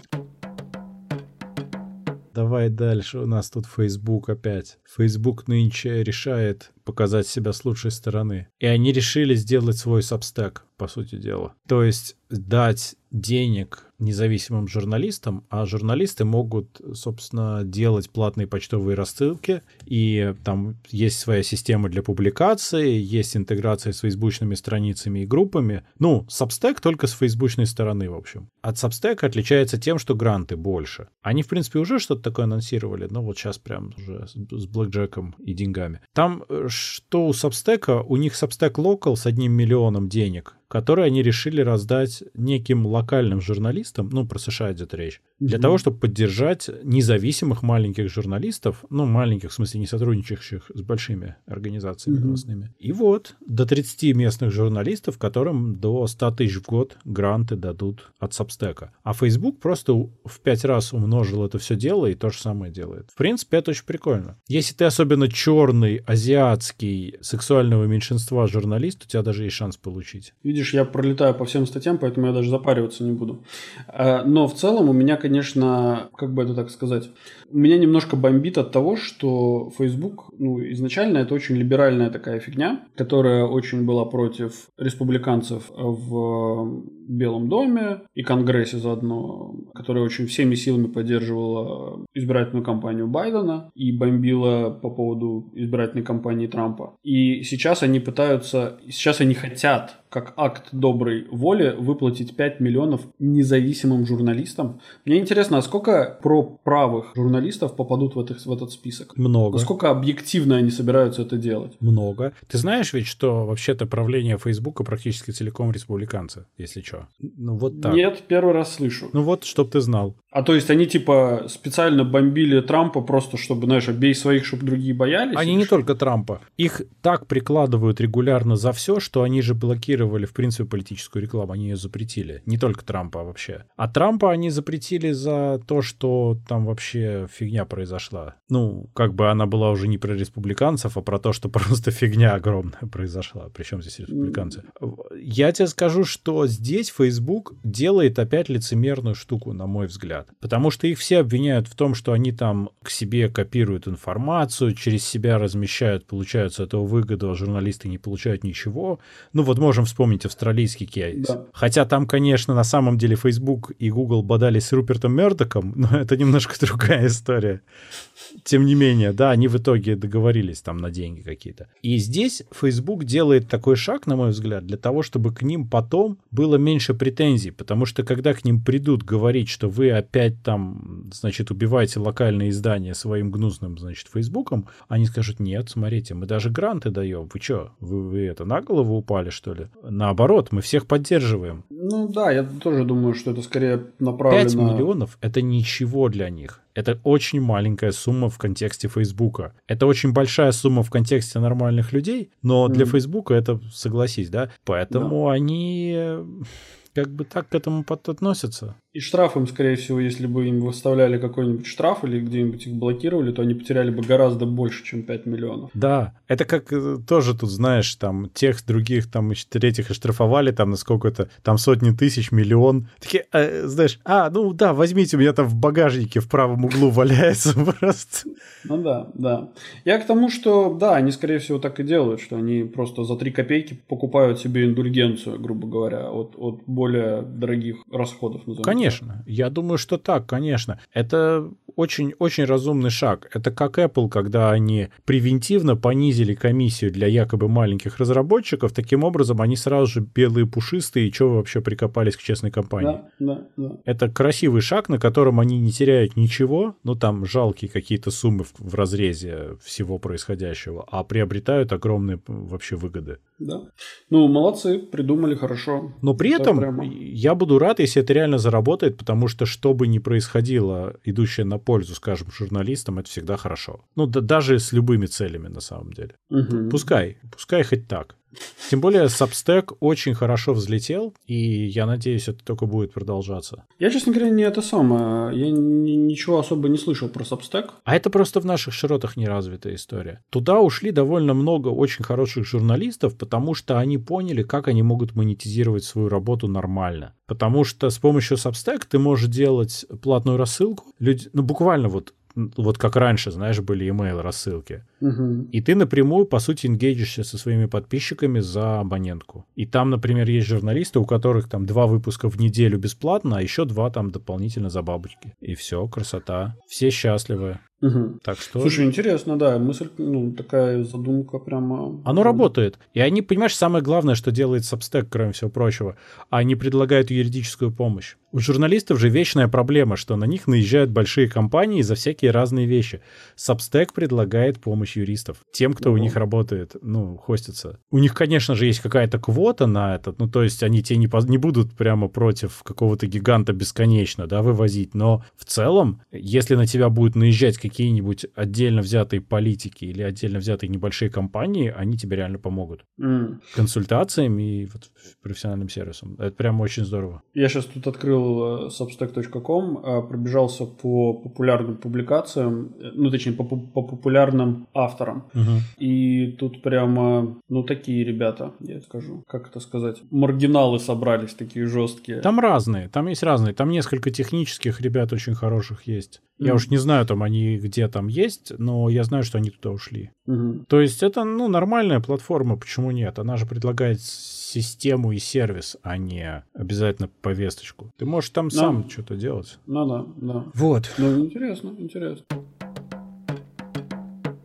Давай дальше. У нас тут Facebook опять. Facebook нынче решает показать себя с лучшей стороны. И они решили сделать свой Substack, по сути дела. То есть дать денег независимым журналистам, а журналисты могут, собственно, делать платные почтовые рассылки, и там есть своя система для публикации, есть интеграция с фейсбучными страницами и группами. Ну, Substack только с фейсбучной стороны, в общем. От Substack отличается тем, что гранты больше. Они, в принципе, уже что-то такое анонсировали, но вот сейчас прям уже с, блэкджеком и деньгами. Там э, что у Substack? У них Substack Local с одним миллионом денег, которые они решили раздать неким локальным журналистам, ну, про США идет речь, для Мгм. того, чтобы поддержать независимых маленьких журналистов, ну, маленьких, в смысле, не сотрудничающих с большими организациями Мгм. новостными. И вот, до 30 местных журналистов, которым до 100 тысяч в год гранты дадут от Substack. А Facebook просто в 5 раз умножил это все дело и то же самое делает. В принципе, это очень прикольно. Если ты особенно черный, азиатский, сексуального меньшинства журналист, у тебя даже есть шанс получить. Видишь, я пролетаю по всем статьям, поэтому я даже запариваться не буду. Э, Но в целом у меня, конечно, как бы это так сказать, меня немножко бомбит от того, что Facebook, ну, изначально это очень либеральная такая фигня, которая очень была против республиканцев в Белом доме и Конгрессе заодно, которая очень всеми силами поддерживала избирательную кампанию Байдена и бомбила по поводу избирательной кампании Трампа. И сейчас они пытаются, сейчас они хотят как акт доброй воли выплатить 5 миллионов независимым журналистам. Мне интересно, а сколько про правых журналистов попадут в, этих, в этот список? Много. Насколько объективно они собираются это делать? Много. Ты знаешь ведь, что вообще-то правление Фейсбука практически целиком республиканцы, если что? Ну вот так. Нет, первый раз слышу. Ну вот, чтоб ты знал. А то есть они типа специально бомбили Трампа просто, чтобы, знаешь, бей своих, чтобы другие боялись? Они не что? только Трампа. Их так прикладывают регулярно за все, что они же блокировали, в принципе, политическую рекламу. Они ее запретили. Не только Трампа а вообще. А Трампа они запретили за то, что там вообще фигня произошла. Ну, как бы она была уже не про республиканцев, а про то, что просто фигня огромная произошла. Причем здесь республиканцы. Я тебе скажу, что здесь Facebook делает опять лицемерную штуку, на мой взгляд. Потому что их все обвиняют в том, что они там к себе копируют информацию, через себя размещают, получают с этого выгоду, а журналисты не получают ничего. Ну вот можем вспомнить австралийский кейс. Да. Хотя там, конечно, на самом деле Facebook и Google бодались с Рупертом Мердоком, но это немножко другая история. Тем не менее, да, они в итоге договорились там на деньги какие-то. И здесь Facebook делает такой шаг, на мой взгляд, для того, чтобы к ним потом было меньше претензий, потому что когда к ним придут говорить, что вы опять там, значит, убиваете локальные издания своим гнусным, значит, Фейсбуком, они скажут, нет, смотрите, мы даже гранты даем. Вы что, вы, вы это на голову упали, что ли? Наоборот, мы всех поддерживаем. Ну да, я тоже думаю, что это скорее направлено... 5 миллионов — это ничего для них. Это очень маленькая сумма в контексте Фейсбука. Это очень большая сумма в контексте нормальных людей, но mm. для Фейсбука это, согласись, да? Поэтому да. они как бы так к этому относятся. И штрафом, скорее всего, если бы им выставляли какой-нибудь штраф или где-нибудь их блокировали, то они потеряли бы гораздо больше, чем 5 миллионов. Да, это как э, тоже тут, знаешь, там тех других, там, третьих оштрафовали, там, на сколько это, там сотни тысяч, миллион. Такие, э, знаешь, а, ну да, возьмите, у меня там в багажнике в правом углу валяется просто. Ну да, да. Я к тому, что, да, они, скорее всего, так и делают, что они просто за 3 копейки покупают себе индульгенцию, грубо говоря, от, от более дорогих расходов. Конечно, я думаю, что так, конечно. Это очень-очень разумный шаг. Это как Apple, когда они превентивно понизили комиссию для якобы маленьких разработчиков, таким образом они сразу же белые пушистые, и что вообще прикопались к честной компании. Да, да, да. Это красивый шаг, на котором они не теряют ничего, ну там жалкие какие-то суммы в, в разрезе всего происходящего, а приобретают огромные вообще выгоды. Да. Ну, молодцы, придумали хорошо. Но при это этом прямо... я буду рад, если это реально заработает, потому что что бы ни происходило, идущее на пользу, скажем, журналистам, это всегда хорошо. Ну, да, даже с любыми целями на самом деле. Угу. Пускай, пускай хоть так. Тем более Substack очень хорошо взлетел, и я надеюсь, это только будет продолжаться. Я, честно говоря, не это самое. Я ничего особо не слышал про Substack. А это просто в наших широтах неразвитая история. Туда ушли довольно много очень хороших журналистов, потому что они поняли, как они могут монетизировать свою работу нормально. Потому что с помощью Substack ты можешь делать платную рассылку. Люди, ну, буквально вот вот как раньше, знаешь, были email рассылки. Угу. И ты напрямую, по сути, ингейджишься со своими подписчиками за абонентку. И там, например, есть журналисты, у которых там два выпуска в неделю бесплатно, а еще два там дополнительно за бабочки. И все, красота. Все счастливы. Угу. Так что... Слушай, интересно, да, мысль, ну, такая задумка прямо... Оно работает. И они, понимаешь, самое главное, что делает Substack, кроме всего прочего, они предлагают юридическую помощь. У журналистов же вечная проблема, что на них наезжают большие компании за всякие разные вещи. Substack предлагает помощь юристов. Тем, кто угу. у них работает, ну, хостится. У них, конечно же, есть какая-то квота на это, ну, то есть они тебе не, не будут прямо против какого-то гиганта бесконечно, да, вывозить, но в целом, если на тебя будут наезжать какие какие-нибудь отдельно взятые политики или отдельно взятые небольшие компании, они тебе реально помогут. Mm. Консультациями и вот профессиональным сервисом. Это прям очень здорово. Я сейчас тут открыл substack.com, э, пробежался по популярным публикациям, э, ну, точнее, по, по популярным авторам. Uh-huh. И тут прямо, ну, такие ребята, я скажу, как это сказать, маргиналы собрались такие жесткие. Там разные, там есть разные. Там несколько технических ребят очень хороших есть. Я mm. уж не знаю, там они где там есть, но я знаю, что они туда ушли. Mm-hmm. То есть это, ну, нормальная платформа, почему нет? Она же предлагает систему и сервис, а не обязательно повесточку. Ты можешь там no. сам что-то делать. Ну да, да. Вот. Ну, интересно, интересно.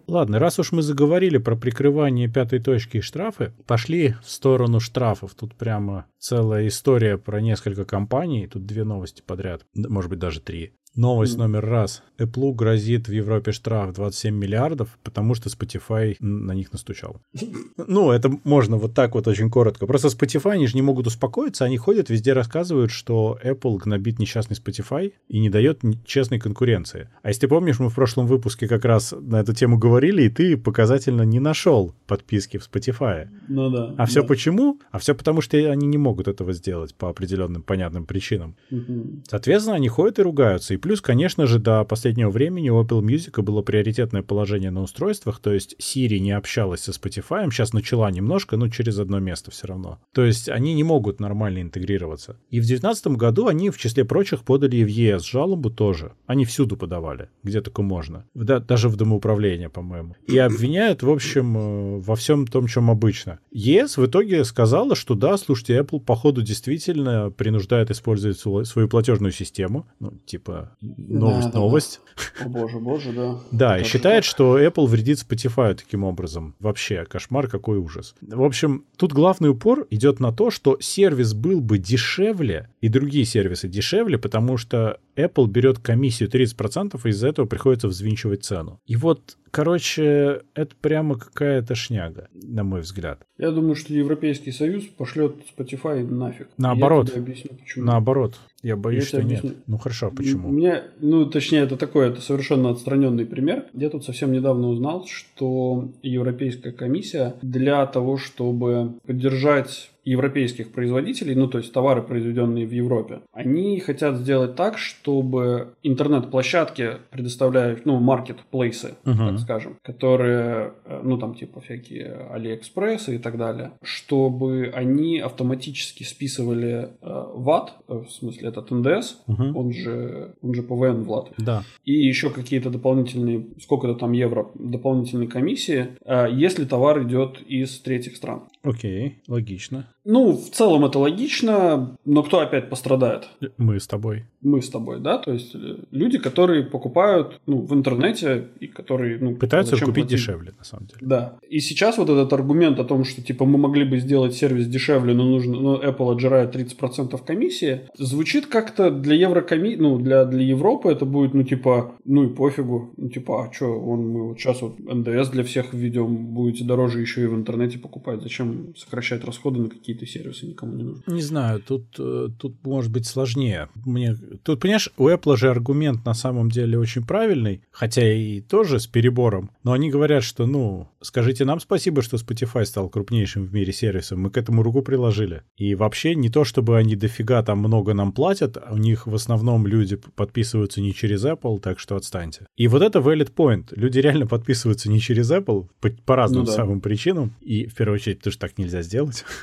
Ладно, раз уж мы заговорили про прикрывание пятой точки и штрафы, пошли в сторону штрафов. Тут прямо целая история про несколько компаний. Тут две новости подряд, может быть, даже три. Новость номер раз. Apple грозит в Европе штраф 27 миллиардов, потому что Spotify на них настучал. Ну, это можно вот так вот очень коротко. Просто Spotify, они же не могут успокоиться, они ходят, везде рассказывают, что Apple гнобит несчастный Spotify и не дает честной конкуренции. А если ты помнишь, мы в прошлом выпуске как раз на эту тему говорили, и ты показательно не нашел подписки в Spotify. Ну да. А все да. почему? А все потому, что они не могут этого сделать по определенным понятным причинам. Угу. Соответственно, они ходят и ругаются. И плюс, конечно же, до последнего времени у Apple Music было приоритетное положение на устройствах, то есть Siri не общалась со Spotify, сейчас начала немножко, но через одно место все равно. То есть они не могут нормально интегрироваться. И в 2019 году они, в числе прочих, подали и в ЕС жалобу тоже. Они всюду подавали, где только можно. Да, даже в домоуправление, по-моему. И обвиняют, в общем, э, во всем том, чем обычно. ЕС в итоге сказала, что да, слушайте, Apple, походу, действительно принуждает использовать свою платежную систему. Ну, типа, новость, да, новость. Да. О боже, боже, да. Да, и считает, что Apple вредит Spotify таким образом. Вообще, кошмар, какой ужас. В общем, тут главный упор идет на то, что сервис был бы дешевле, и другие сервисы дешевле, потому что Apple берет комиссию 30%, и из-за этого приходится взвинчивать цену. И вот Короче, это прямо какая-то шняга, на мой взгляд. Я думаю, что Европейский Союз пошлет Spotify нафиг. Наоборот. Я объясню, почему. Наоборот. Я боюсь, я что нет. Ну хорошо, а почему? Мне, ну, точнее, это такой, это совершенно отстраненный пример. Я тут совсем недавно узнал, что Европейская комиссия для того, чтобы поддержать европейских производителей, ну то есть товары, произведенные в Европе, они хотят сделать так, чтобы интернет-площадки предоставляют, ну, маркетплейсы, uh-huh. так скажем, которые, э, ну там типа всякие Алиэкспрессы и так далее, чтобы они автоматически списывали э, ват, э, в смысле этот НДС, uh-huh. он же, он же ПВН в Латвии, да. и еще какие-то дополнительные, сколько-то там евро, дополнительные комиссии, э, если товар идет из третьих стран. Окей, логично. Ну, в целом это логично, но кто опять пострадает? Мы с тобой. Мы с тобой, да? То есть э, люди, которые покупают ну, в интернете и которые... Ну, Пытаются купить платить? дешевле, на самом деле. Да. И сейчас вот этот аргумент о том, что типа мы могли бы сделать сервис дешевле, но нужно, но Apple отжирает 30% комиссии, звучит как-то для Еврокоми... ну, для, для Европы это будет, ну, типа, ну и пофигу. Ну, типа, а что, он, мы вот сейчас вот НДС для всех введем, будете дороже еще и в интернете покупать. Зачем сокращать расходы на какие-то сервисы никому не нужны? Не знаю, тут, э, тут может быть сложнее. Мне Тут, понимаешь, у Apple же аргумент на самом деле очень правильный, хотя и тоже с перебором, но они говорят, что, ну, скажите нам спасибо, что Spotify стал крупнейшим в мире сервисом, мы к этому руку приложили. И вообще не то, чтобы они дофига там много нам платят, у них в основном люди подписываются не через Apple, так что отстаньте. И вот это valid point. Люди реально подписываются не через Apple по, по разным ну, да. самым причинам, и в первую очередь, потому что так нельзя сделать.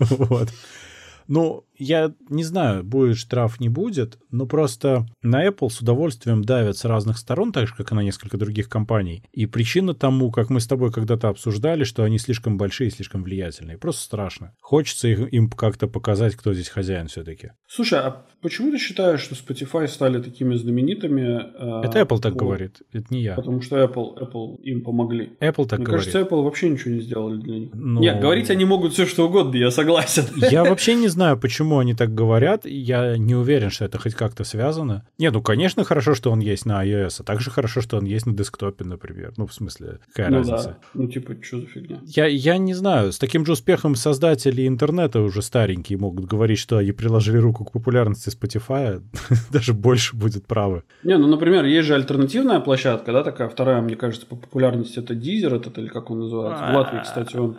Вот. Ну, я не знаю, будет штраф, не будет, но просто на Apple с удовольствием давят с разных сторон, так же, как и на несколько других компаний. И причина тому, как мы с тобой когда-то обсуждали, что они слишком большие и слишком влиятельные. Просто страшно. Хочется их, им как-то показать, кто здесь хозяин все-таки. Слушай, а почему ты считаешь, что Spotify стали такими знаменитыми? Э, это Apple так по... говорит, это не я. Потому что Apple, Apple им помогли. Apple так Мне говорит. кажется, Apple вообще ничего не сделали для них. Но... Нет, говорить они могут все что угодно, я согласен. Я вообще не знаю, почему почему они так говорят, я не уверен, что это хоть как-то связано. Не, ну, конечно, хорошо, что он есть на iOS, а также хорошо, что он есть на десктопе, например. Ну, в смысле, какая ну, разница? Да. Ну, типа, что за фигня? Я, я не знаю. С таким же успехом создатели интернета уже старенькие могут говорить, что они приложили руку к популярности Spotify, даже больше будет правы. Не, ну, например, есть же альтернативная площадка, да, такая вторая, мне кажется, по популярности это Deezer, этот или как он называется. В Латвии, кстати, он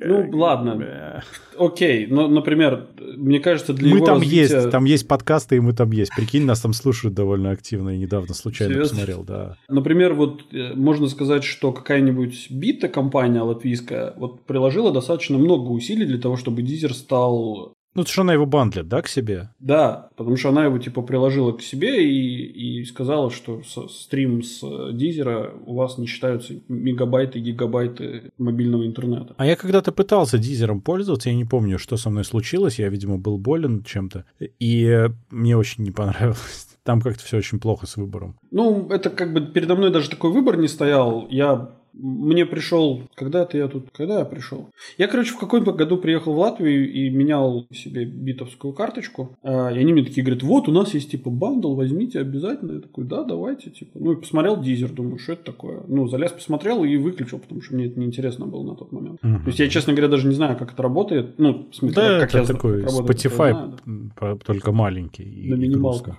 ну, ладно. Окей, но, например, мне кажется, для мы его там развития... есть, там есть подкасты, и мы там есть. Прикинь, нас там слушают довольно активно, и недавно случайно Серьезно? посмотрел, да. Например, вот э, можно сказать, что какая-нибудь бита-компания латвийская вот приложила достаточно много усилий для того, чтобы Дизер стал ну, это что она его бандлит, да, к себе? Да, потому что она его, типа, приложила к себе и, и сказала, что со, стрим с Дизера у вас не считаются мегабайты, гигабайты мобильного интернета. А я когда-то пытался Дизером пользоваться, я не помню, что со мной случилось, я, видимо, был болен чем-то, и мне очень не понравилось там как-то все очень плохо с выбором. Ну, это как бы передо мной даже такой выбор не стоял. Я мне пришел, когда это я тут, когда я пришел? Я, короче, в каком-то году приехал в Латвию и менял себе битовскую карточку. А, и они мне такие говорят, вот у нас есть типа бандл, возьмите обязательно. Я такой, да, давайте, типа. Ну и посмотрел дизер, думаю, что это такое. Ну, залез, посмотрел и выключил, потому что мне это неинтересно было на тот момент. Uh-huh. То есть я, честно говоря, даже не знаю, как это работает. Ну, в смысле, да, как это я такой знаю, Spotify, знаю, да. только маленький. На минималках.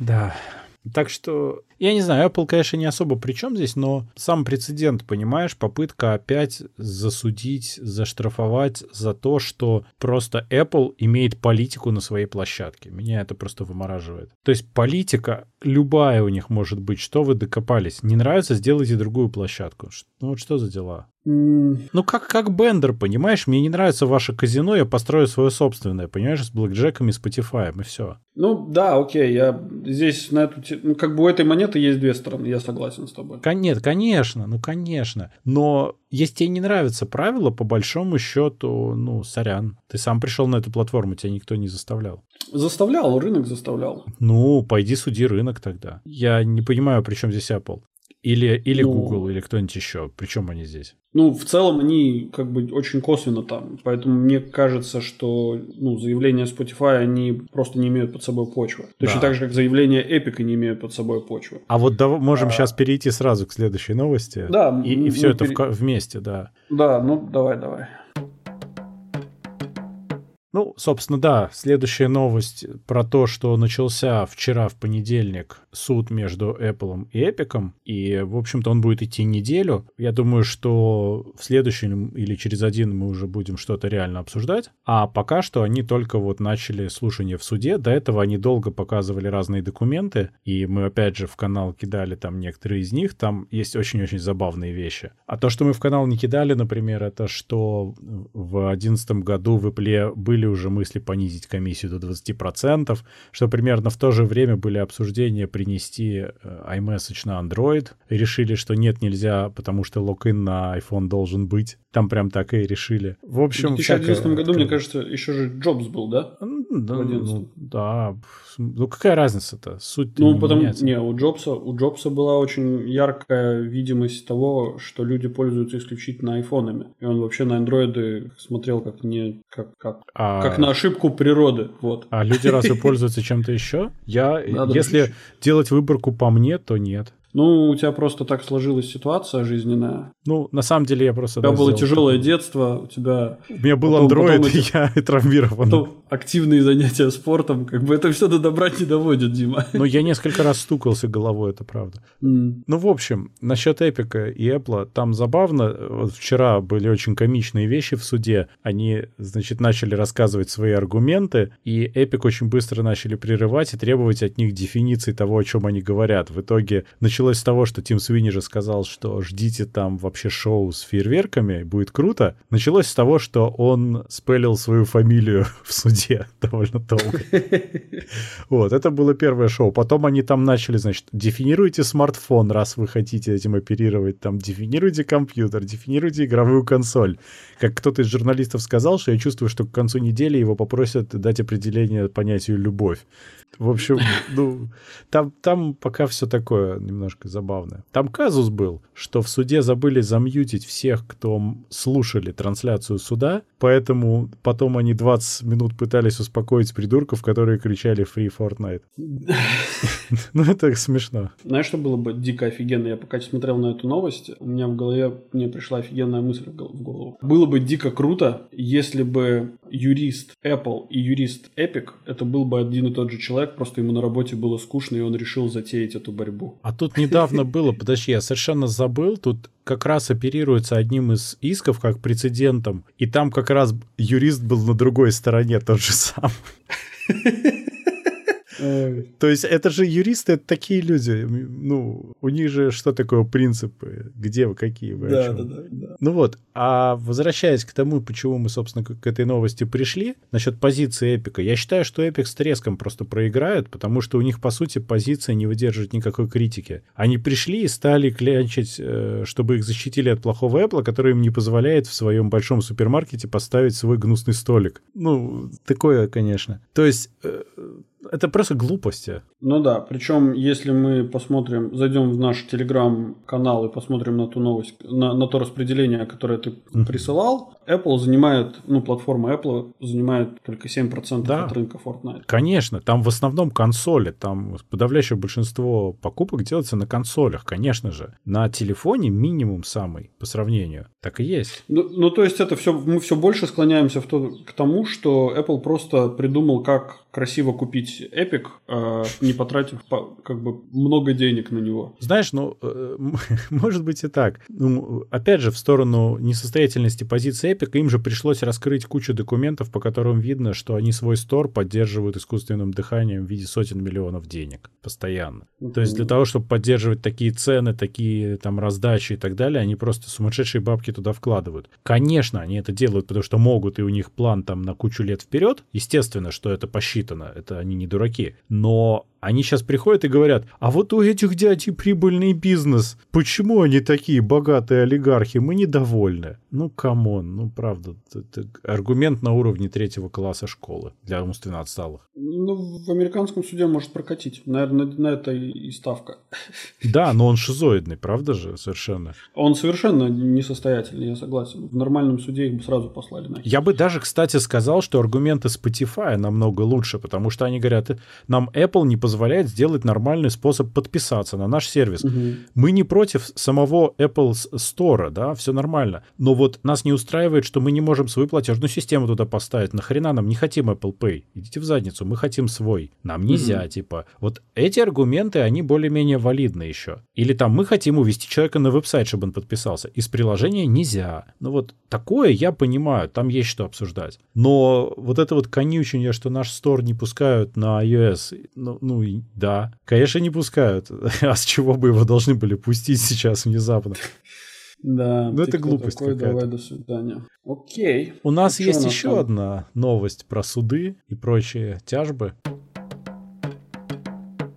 Да. Так что, я не знаю, Apple, конечно, не особо при чем здесь, но сам прецедент, понимаешь, попытка опять засудить, заштрафовать за то, что просто Apple имеет политику на своей площадке. Меня это просто вымораживает. То есть политика любая у них может быть. Что вы докопались? Не нравится, сделайте другую площадку. Ну вот что за дела? Ну, как, как Бендер, понимаешь? Мне не нравится ваше казино, я построю свое собственное, понимаешь, с блэкджеком и Spotify, и все. Ну, да, окей, я здесь на эту... Ну, как бы у этой монеты есть две стороны, я согласен с тобой. Нет, конечно, ну, конечно. Но если тебе не нравятся правила, по большому счету, ну, сорян. Ты сам пришел на эту платформу, тебя никто не заставлял. Заставлял, рынок заставлял. Ну, пойди суди рынок тогда. Я не понимаю, при чем здесь Apple. Или, или ну, Google, или кто-нибудь еще. Причем они здесь? Ну, в целом они как бы очень косвенно там. Поэтому мне кажется, что ну, заявления Spotify, они просто не имеют под собой почвы. Точно да. так же, как заявления Epic не имеют под собой почвы. А вот да, можем а... сейчас перейти сразу к следующей новости. Да. И, и все это пере... вместе, да. Да, ну давай, давай. Ну, собственно, да, следующая новость про то, что начался вчера в понедельник суд между Apple и Epic, и, в общем-то, он будет идти неделю. Я думаю, что в следующем или через один мы уже будем что-то реально обсуждать, а пока что они только вот начали слушание в суде. До этого они долго показывали разные документы, и мы, опять же, в канал кидали там некоторые из них, там есть очень-очень забавные вещи. А то, что мы в канал не кидали, например, это что в 2011 году в Apple были были уже мысли понизить комиссию до 20%, что примерно в то же время были обсуждения принести э, iMessage на Android. И решили, что нет, нельзя, потому что логин на iPhone должен быть. Там прям так и решили. В общем, В 2011 году, мне кажется, еще же Джобс был, да? Да, ну, да. Ну, какая разница-то? Суть Ну, не потому... Меняется. Не, у Джобса, у Джобса была очень яркая видимость того, что люди пользуются исключительно айфонами. И он вообще на андроиды смотрел как не... Как, как, а... как на ошибку природы. Вот. А люди разве пользуются чем-то еще? Я, если делать выборку по мне, то нет. Ну, у тебя просто так сложилась ситуация жизненная. Ну, на самом деле я просто... У тебя было тяжелое такое. детство, у тебя... У меня был андроид, и я травмирован. Потом активные занятия спортом, как бы это все до добра не доводит, Дима. Ну, я несколько раз стукался головой, это правда. Mm. Ну, в общем, насчет Эпика и Apple, там забавно, вот вчера были очень комичные вещи в суде, они, значит, начали рассказывать свои аргументы, и Эпик очень быстро начали прерывать и требовать от них дефиниции того, о чем они говорят. В итоге началось началось с того, что Тим Свини же сказал, что ждите там вообще шоу с фейерверками, будет круто. Началось с того, что он спелил свою фамилию в суде довольно долго. Вот, это было первое шоу. Потом они там начали, значит, дефинируйте смартфон, раз вы хотите этим оперировать, там, дефинируйте компьютер, дефинируйте игровую консоль. Как кто-то из журналистов сказал, что я чувствую, что к концу недели его попросят дать определение понятию «любовь». В общем, ну, там, там пока все такое немножко забавное. Там казус был, что в суде забыли замьютить всех, кто слушали трансляцию суда, поэтому потом они 20 минут пытались успокоить придурков, которые кричали «Free Fortnite». Ну, это смешно. Знаешь, что было бы дико офигенно? Я пока смотрел на эту новость, у меня в голове мне пришла офигенная мысль в голову. Было бы дико круто, если бы юрист Apple и юрист Epic, это был бы один и тот же человек, просто ему на работе было скучно, и он решил затеять эту борьбу. А тут недавно было, подожди, я совершенно забыл, тут как раз оперируется одним из исков как прецедентом, и там как раз юрист был на другой стороне тот же самый. То есть это же юристы, это такие люди. Ну, у них же что такое принципы? Где вы, какие вы? Да, да, да, да. Ну вот, а возвращаясь к тому, почему мы, собственно, к этой новости пришли, насчет позиции Эпика, я считаю, что Эпик с треском просто проиграет, потому что у них, по сути, позиция не выдерживает никакой критики. Они пришли и стали клянчить, э, чтобы их защитили от плохого Apple, который им не позволяет в своем большом супермаркете поставить свой гнусный столик. Ну, такое, конечно. То есть э, это просто глупости. Ну да, причем если мы посмотрим, зайдем в наш телеграм-канал и посмотрим на ту новость, на, на то распределение, которое ты присылал, Apple занимает, ну, платформа Apple занимает только 7% да. от рынка Fortnite. Конечно, там в основном консоли, там подавляющее большинство покупок делается на консолях, конечно же. На телефоне минимум самый по сравнению. Так и есть. Ну, ну то есть это все, мы все больше склоняемся в то, к тому, что Apple просто придумал, как красиво купить Epic, э, не потратив как бы много денег на него. Знаешь, ну, э, может быть и так. Ну, опять же, в сторону несостоятельности позиции Epic, им же пришлось раскрыть кучу документов, по которым видно, что они свой store поддерживают искусственным дыханием в виде сотен миллионов денег постоянно. Mm-hmm. То есть для того, чтобы поддерживать такие цены, такие там раздачи и так далее, они просто сумасшедшие бабки туда вкладывают. Конечно, они это делают, потому что могут, и у них план там на кучу лет вперед. Естественно, что это посчитано, это они не дураки. Но они сейчас приходят и говорят, а вот у этих дядей прибыльный бизнес. Почему они такие богатые олигархи? Мы недовольны. Ну, come on, ну, правда, это аргумент на уровне третьего класса школы для умственно отсталых. Ну, в американском суде может прокатить. Наверное, на это и ставка. Да, но он шизоидный, правда же, совершенно? Он совершенно несостоятельный, я согласен. В нормальном суде их бы сразу послали нахер. Я бы даже, кстати, сказал, что аргументы Spotify намного лучше, потому что они говорят, нам Apple не позволяет позволяет сделать нормальный способ подписаться на наш сервис. Угу. Мы не против самого Apple Store, да, все нормально. Но вот нас не устраивает, что мы не можем свою платежную систему туда поставить. Нахрена нам не хотим Apple Pay? Идите в задницу, мы хотим свой. Нам нельзя, угу. типа. Вот эти аргументы, они более-менее валидны еще. Или там мы хотим увести человека на веб-сайт, чтобы он подписался. Из приложения нельзя. Ну вот такое я понимаю, там есть что обсуждать. Но вот это вот конючение, что наш стор не пускают на iOS, ну, ну да, конечно, не пускают. А с чего бы его должны были пустить сейчас внезапно? Да, ну это глупость такой, какая-то. Давай, до свидания. Окей. У нас ну, есть еще там? одна новость про суды и прочие тяжбы.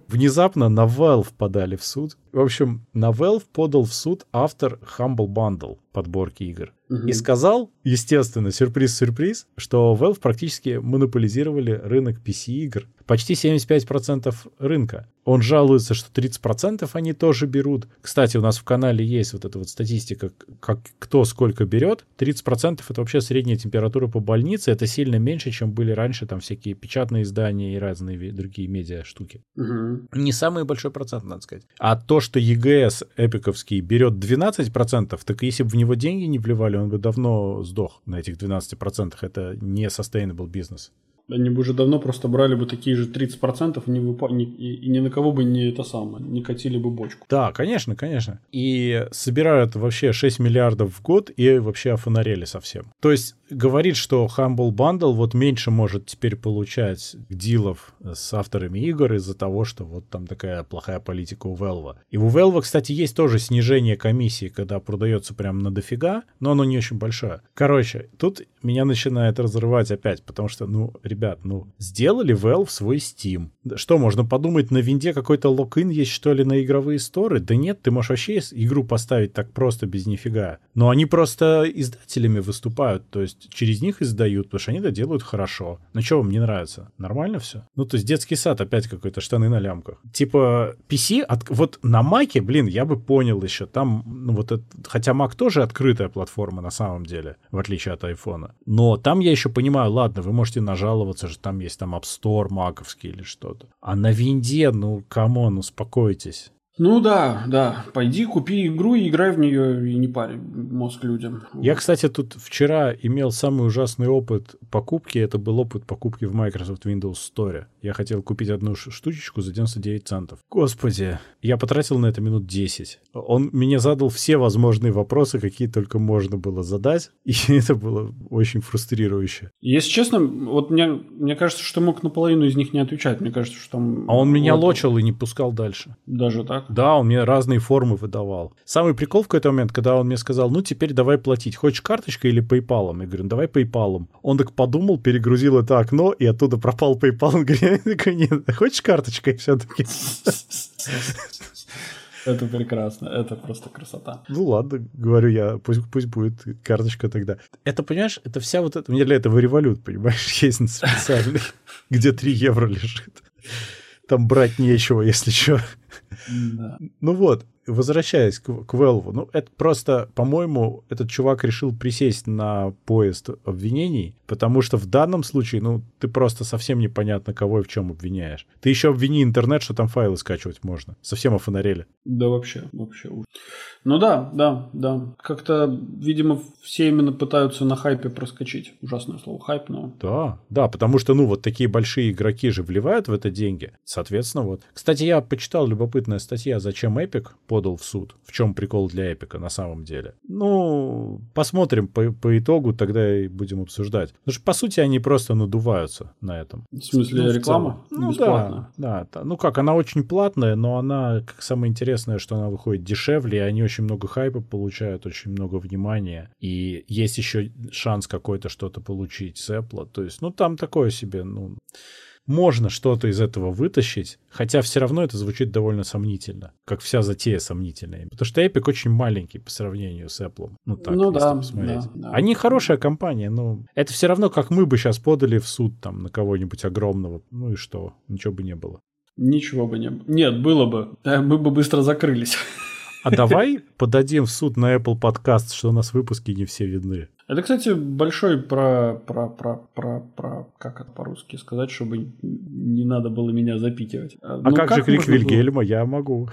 Внезапно на Valve подали в суд. В общем, на Valve подал в суд автор Humble Bundle подборки игр. Угу. И сказал, естественно, сюрприз-сюрприз, что Valve практически монополизировали рынок PC-игр. Почти 75% рынка. Он жалуется, что 30% они тоже берут. Кстати, у нас в канале есть вот эта вот статистика, как кто сколько берет. 30% это вообще средняя температура по больнице. Это сильно меньше, чем были раньше там всякие печатные издания и разные другие медиа штуки. Угу. Не самый большой процент, надо сказать. А то, что EGS эпиковский берет 12%, так если бы в него деньги не вливали, он бы давно сдох на этих 12%. Это не sustainable бизнес. Они бы уже давно просто брали бы такие же 30% и, не выпа... и, и ни на кого бы не это самое, не катили бы бочку. Да, конечно, конечно. И собирают вообще 6 миллиардов в год и вообще офонарели совсем. То есть говорит, что Humble Bundle вот меньше может теперь получать дилов с авторами игр из-за того, что вот там такая плохая политика у Valve. И у Valve, кстати, есть тоже снижение комиссии, когда продается прям на дофига, но оно не очень большое. Короче, тут меня начинает разрывать опять, потому что, ну, ребят, ну, сделали Valve свой Steam. Что, можно подумать, на винде какой-то логин есть, что ли, на игровые сторы? Да нет, ты можешь вообще игру поставить так просто, без нифига. Но они просто издателями выступают, то есть через них издают, потому что они это делают хорошо. Ну, что вам не нравится? Нормально все? Ну, то есть детский сад опять какой-то, штаны на лямках. Типа, PC, от, вот на Маке, блин, я бы понял еще, там, ну, вот это, хотя Mac тоже открытая платформа на самом деле, в отличие от айфона. Но там я еще понимаю, ладно, вы можете нажаловаться, что там есть там App Store маковский или что-то. А на винде, ну, come on, успокойтесь. Ну да, да. Пойди купи игру и играй в нее и не парь мозг людям. Я, кстати, тут вчера имел самый ужасный опыт покупки. Это был опыт покупки в Microsoft Windows Store. Я хотел купить одну штучечку за 99 центов. Господи, я потратил на это минут 10. Он мне задал все возможные вопросы, какие только можно было задать. И это было очень фрустрирующе. Если честно, вот мне, мне кажется, что мог наполовину из них не отвечать. Мне кажется, что там... А он меня вот... лочил и не пускал дальше. Даже так? Да, он мне разные формы выдавал. Самый прикол в какой-то момент, когда он мне сказал, ну теперь давай платить. Хочешь карточкой или PayPal? Я говорю, ну давай PayPal. Он так подумал, перегрузил это окно, и оттуда пропал PayPal. Он говорит, нет, хочешь карточкой все-таки? Это прекрасно, это просто красота. Ну ладно, говорю я, пусть, пусть будет карточка тогда. Это, понимаешь, это вся вот это, у меня для этого револют, понимаешь, есть специальный, где 3 евро лежит. Там брать нечего, если что. Да. Ну вот, возвращаясь к, к Valve, ну это просто, по-моему, этот чувак решил присесть на поезд обвинений, потому что в данном случае, ну, ты просто совсем непонятно, кого и в чем обвиняешь. Ты еще обвини интернет, что там файлы скачивать можно. Совсем офонарели. Да вообще, вообще. ужас. Ну да, да, да. Как-то, видимо, все именно пытаются на хайпе проскочить. Ужасное слово хайп, но... Да, да, потому что, ну, вот такие большие игроки же вливают в это деньги. Соответственно, вот. Кстати, я почитал любопытная статья, зачем Epic подал в суд. В чем прикол для Эпика на самом деле. Ну, посмотрим по, по итогу, тогда и будем обсуждать. Потому что, по сути, они просто надуваются на этом. В смысле, Ну, реклама? Ну Бесплатно? да, да, да. Ну как, она очень платная, но она, как самое интересное, что она выходит дешевле, и они очень много хайпа получают, очень много внимания. И есть еще шанс какой-то что-то получить с Apple. То есть, ну там такое себе, ну... Можно что-то из этого вытащить, хотя все равно это звучит довольно сомнительно, как вся затея сомнительная. Потому что Epic очень маленький по сравнению с Apple. Ну так, Ну если да, посмотреть. да, да. Они хорошая компания, но это все равно, как мы бы сейчас подали в суд там на кого-нибудь огромного. Ну и что? Ничего бы не было. Ничего бы не было. Нет, было бы. Да, мы бы быстро закрылись. А давай подадим в суд на Apple подкаст, что у нас выпуски не все видны. Это, кстати, большой про, про, про, про, про, как это по-русски сказать, чтобы не надо было меня запикивать. А как, же крик Вильгельма? Я могу.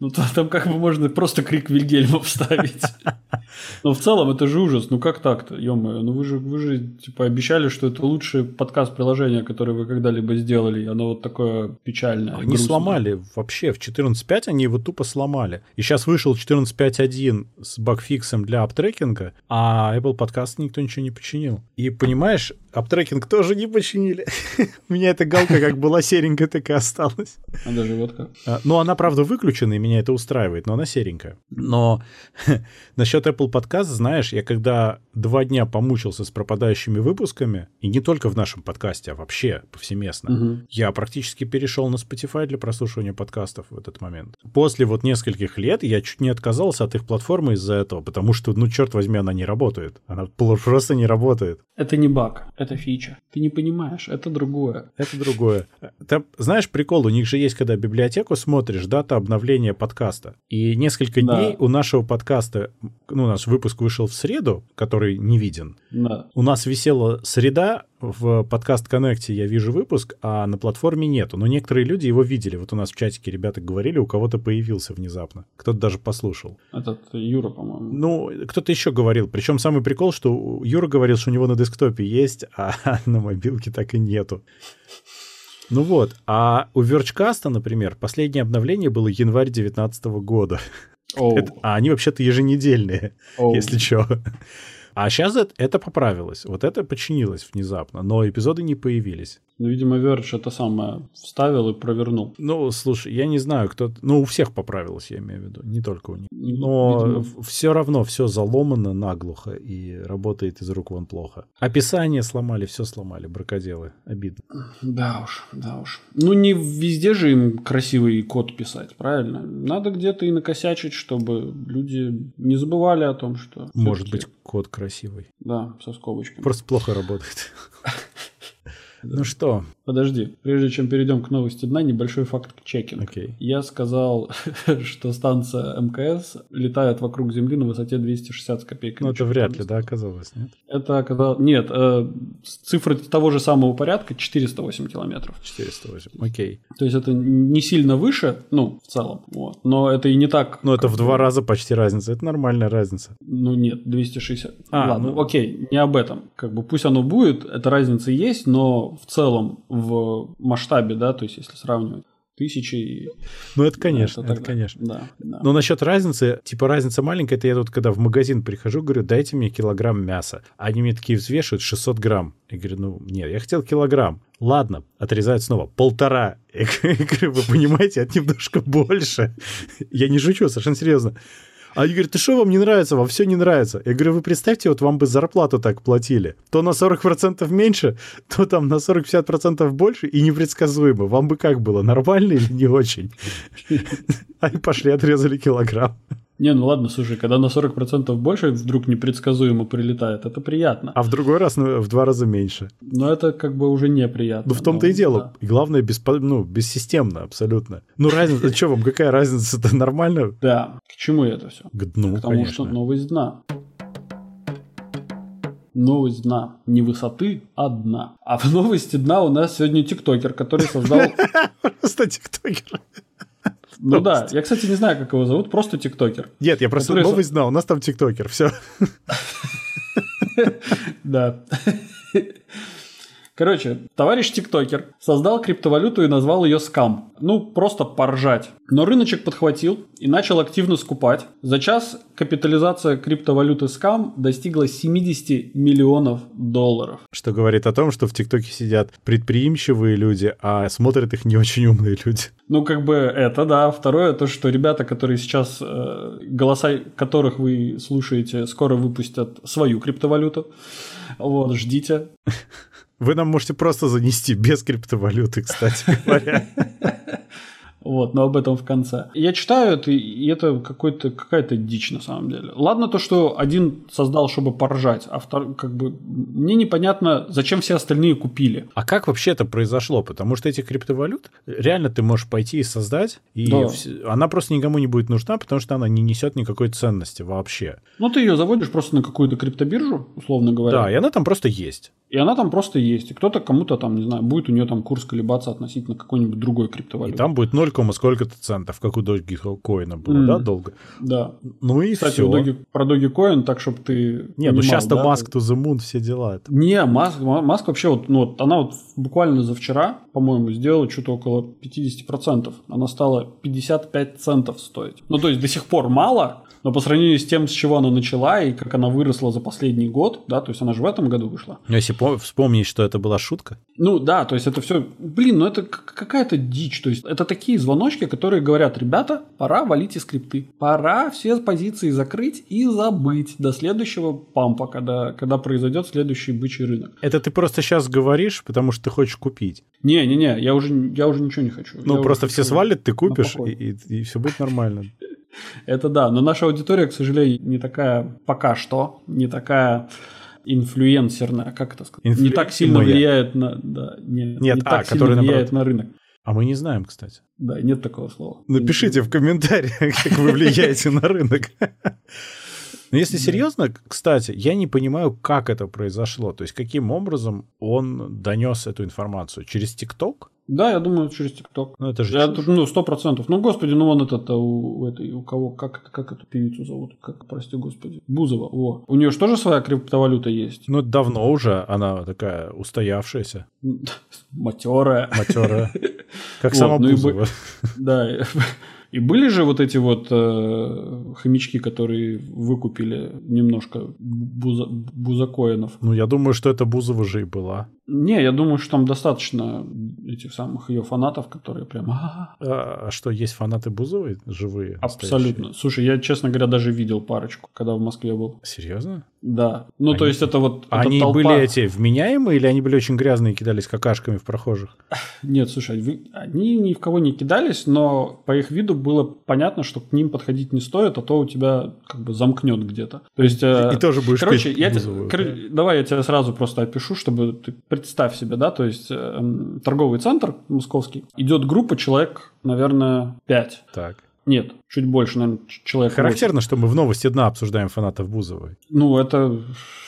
Ну, то, там как бы можно просто крик Вильгельма вставить. Но в целом это же ужас. Ну, как так-то? ё ну вы же, вы же типа обещали, что это лучшее подкаст-приложение, которое вы когда-либо сделали. И оно вот такое печальное. Они грустное. сломали вообще. В 14.5 они его тупо сломали. И сейчас вышел 14.5.1 с багфиксом для аптрекинга, а Apple Podcast никто ничего не починил. И понимаешь, аптрекинг тоже не починили. У меня эта галка как была серенькая, так и осталась. А даже вот как. Ну, она, правда, выключена, и меня это устраивает, но она серенькая. Но насчет Apple Podcast, знаешь, я когда два дня помучился с пропадающими выпусками, и не только в нашем подкасте, а вообще повсеместно, Мгм. я практически перешел на Spotify для прослушивания подкастов в этот момент. После вот нескольких лет я чуть не отказался от их платформы из-за этого, потому что, ну, черт возьми, она не работает. Она просто не работает. Это не баг, это фича. Ты не понимаешь, это другое. Это другое. Ты знаешь, прикол, у них же есть, когда библиотеку смотришь, дата обновления подкаста. И несколько Да. дней у нашего подкаста, ну, наш выпуск вышел в среду, который не виден. Да. У нас висела среда, в подкаст Коннекте я вижу выпуск, а на платформе нету. Но некоторые люди его видели. Вот у нас в чатике ребята говорили, у кого-то появился внезапно. Кто-то даже послушал. Этот Юра, по-моему. Ну, кто-то еще говорил. Причем самый прикол, что Юра говорил, что у него на десктопе есть, а на мобилке так и нету. Ну вот, а у Верчкаста, например, последнее обновление было январь 2019 года. Оу, Это- а они вообще-то еженедельные, оу. если что. А сейчас это, поправилось. Вот это починилось внезапно, но эпизоды не появились. Ну, видимо, Verge это самое вставил и провернул. Ну, слушай, я не знаю, кто... Ну, у всех поправилось, я имею в виду, не только у них. Но Видимо. все равно все заломано наглухо и работает из рук вон плохо. Описание сломали, все сломали, бракоделы. Обидно. Да уж, да уж. Ну, не везде же им красивый код писать, правильно? Надо где-то и накосячить, чтобы люди не забывали о том, что... Может быть, код красивый. Да, со скобочками. Просто плохо работает. Ну что, Подожди, прежде чем перейдем к новости дна, небольшой факт чекинг. окей. Я сказал, что станция МКС летает вокруг Земли на высоте 260 с копейками. Ну, это вряд ли, да, оказалось, нет? Это оказалось... Нет, э, цифры того же самого порядка 408 километров. 408, окей. То есть это не сильно выше, ну, в целом, вот. Но это и не так... Ну, это в два раза почти разница. Это нормальная разница. Ну, нет, 260. А, Ладно, ну- окей, не об этом. Как бы пусть оно будет, эта разница есть, но в целом, в масштабе, да, то есть если сравнивать тысячи... Ну, это, конечно, это, тогда- конечно. Да, да. Но насчет разницы, типа разница маленькая, это я тут, когда в магазин прихожу, говорю, дайте мне килограмм мяса. Они мне такие взвешивают 600 грамм. Я говорю, ну, нет, я хотел килограмм. Ладно, отрезают снова. Полтора. Я говорю, вы понимаете, это немножко больше. Я не шучу, совершенно серьезно. А они говорят, ты что, вам не нравится? Вам все не нравится. Я говорю, вы представьте, вот вам бы зарплату так платили. То на 40% меньше, то там на 40-50% больше и непредсказуемо. Вам бы как было, нормально или не очень? Они пошли, отрезали килограмм. Не, ну ладно, слушай, когда на 40% больше вдруг непредсказуемо прилетает, это приятно. А в другой раз ну, в два раза меньше. Но это как бы уже неприятно. Ну в том-то но, и дело. да. И главное, без, ну, бессистемно абсолютно. Ну разница, что вам, какая разница, это нормально? Да, к чему это все? К дну, Потому что новость дна. Новость дна. Не высоты, а дна. А в новости дна у нас сегодня тиктокер, который создал... Просто тиктокер. Ну да, я, кстати, не знаю, как его зовут, просто тиктокер. Нет, я просто Который новость знал, у нас там тиктокер, все. Да. Короче, товарищ тиктокер создал криптовалюту и назвал ее скам. Ну, просто поржать. Но рыночек подхватил и начал активно скупать. За час капитализация криптовалюты скам достигла 70 миллионов долларов. Что говорит о том, что в ТикТоке сидят предприимчивые люди, а смотрят их не очень умные люди. Ну, как бы это, да. Второе, то, что ребята, которые сейчас, э, голоса которых вы слушаете, скоро выпустят свою криптовалюту. Вот, ждите. Вы нам можете просто занести без криптовалюты, кстати говоря. Вот, но об этом в конце. Я читаю это, и это какой-то, какая-то дичь на самом деле. Ладно то, что один создал, чтобы поржать, а второй, как бы, мне непонятно, зачем все остальные купили. А как вообще это произошло? Потому что этих криптовалют реально ты можешь пойти и создать, и Да. вс- она просто никому не будет нужна, потому что она не несет никакой ценности вообще. Ну, ты ее заводишь просто на какую-то криптобиржу, условно говоря. Да, и она там просто есть. И она там просто есть. И кто-то кому-то там, не знаю, будет у нее там курс колебаться относительно какой-нибудь другой И криптовалюты. там будет 0, сколько-то центов, как у Dogecoin было, Мгм. да, долго? Да. Ну и Кстати, все. Доги- про Dogecoin, так, чтобы ты Не, ну сейчас-то да, Маск to the Moon, все дела. Это- Не, Маск, Ма- Маск вообще, вот, ну, вот она вот буквально за вчера, по-моему, сделала что-то около 50%. Она стала 55 центов стоить. Ну, то есть до сих пор мало, но по сравнению с тем, с чего она начала и как она выросла за последний год, да, то есть она же в этом году вышла. Ну, Если по- вспомнить, что это была шутка. Ну да, то есть это все, блин, ну это какая-то дичь. То есть это такие звоночки, которые говорят, ребята, пора валить из скрипты. Пора все позиции закрыть и забыть до следующего пампа, когда, когда произойдет следующий бычий рынок. Это ты просто сейчас говоришь, потому что ты хочешь купить. Не-не-не, я уже, я уже ничего не хочу. Ну, Я просто все свалят, ты купишь, покой. и, все будет нормально. Это да, но наша аудитория, к сожалению, не такая пока что, не такая инфлюенсерная, как это сказать? Не так сильно влияет на... Да, не, Нет, не а, так сильно который, влияет на рынок. А мы не знаем, кстати. Да, нет такого слова. Напишите в комментариях, как вы влияете на рынок. Но если серьезно, кстати, я не понимаю, как это произошло. То есть, каким образом он донес эту информацию? Через ТикТок? Да, я думаю, через ТикТок. Ну, это же Я чушь. ну, сто процентов. Ну, господи, ну, вон этот, а, у, у этой, у кого, как, как эту певицу зовут? Как, прости, господи. Бузова, во. У нее же тоже своя криптовалюта есть? Ну, давно уже она такая устоявшаяся, Матерая. матерая. Как сама ну Бузова. Да. и- И были же вот эти вот э, хомячки, которые выкупили немножко буза, бузакоинов. Ну, я думаю, что это Бузова же и была. Не, я думаю, что там достаточно этих самых ее фанатов, которые прям... А, а что, есть фанаты Бузовой живые? Абсолютно. Слушай, я, честно говоря, даже видел парочку, когда в Москве был. Серьезно? Да. Ну, то есть это вот... Они толпа- были эти вменяемые или они были очень грязные и кидались какашками в прохожих? Нет, слушай, вы- они ни в кого не кидались, но по их виду было понятно, что к ним подходить не стоит, а то у тебя как бы замкнет где-то. То есть... э, И тоже будешь Короче, я те- Бузову. кор- давай я тебе сразу просто опишу, чтобы ты представь себе, да, то есть э, торговый центр московский, идет группа человек, наверное, 5. Так. Нет, чуть больше, наверное, человек. Характерно, что мы в новости дна обсуждаем фанатов Бузовой. Ну, это...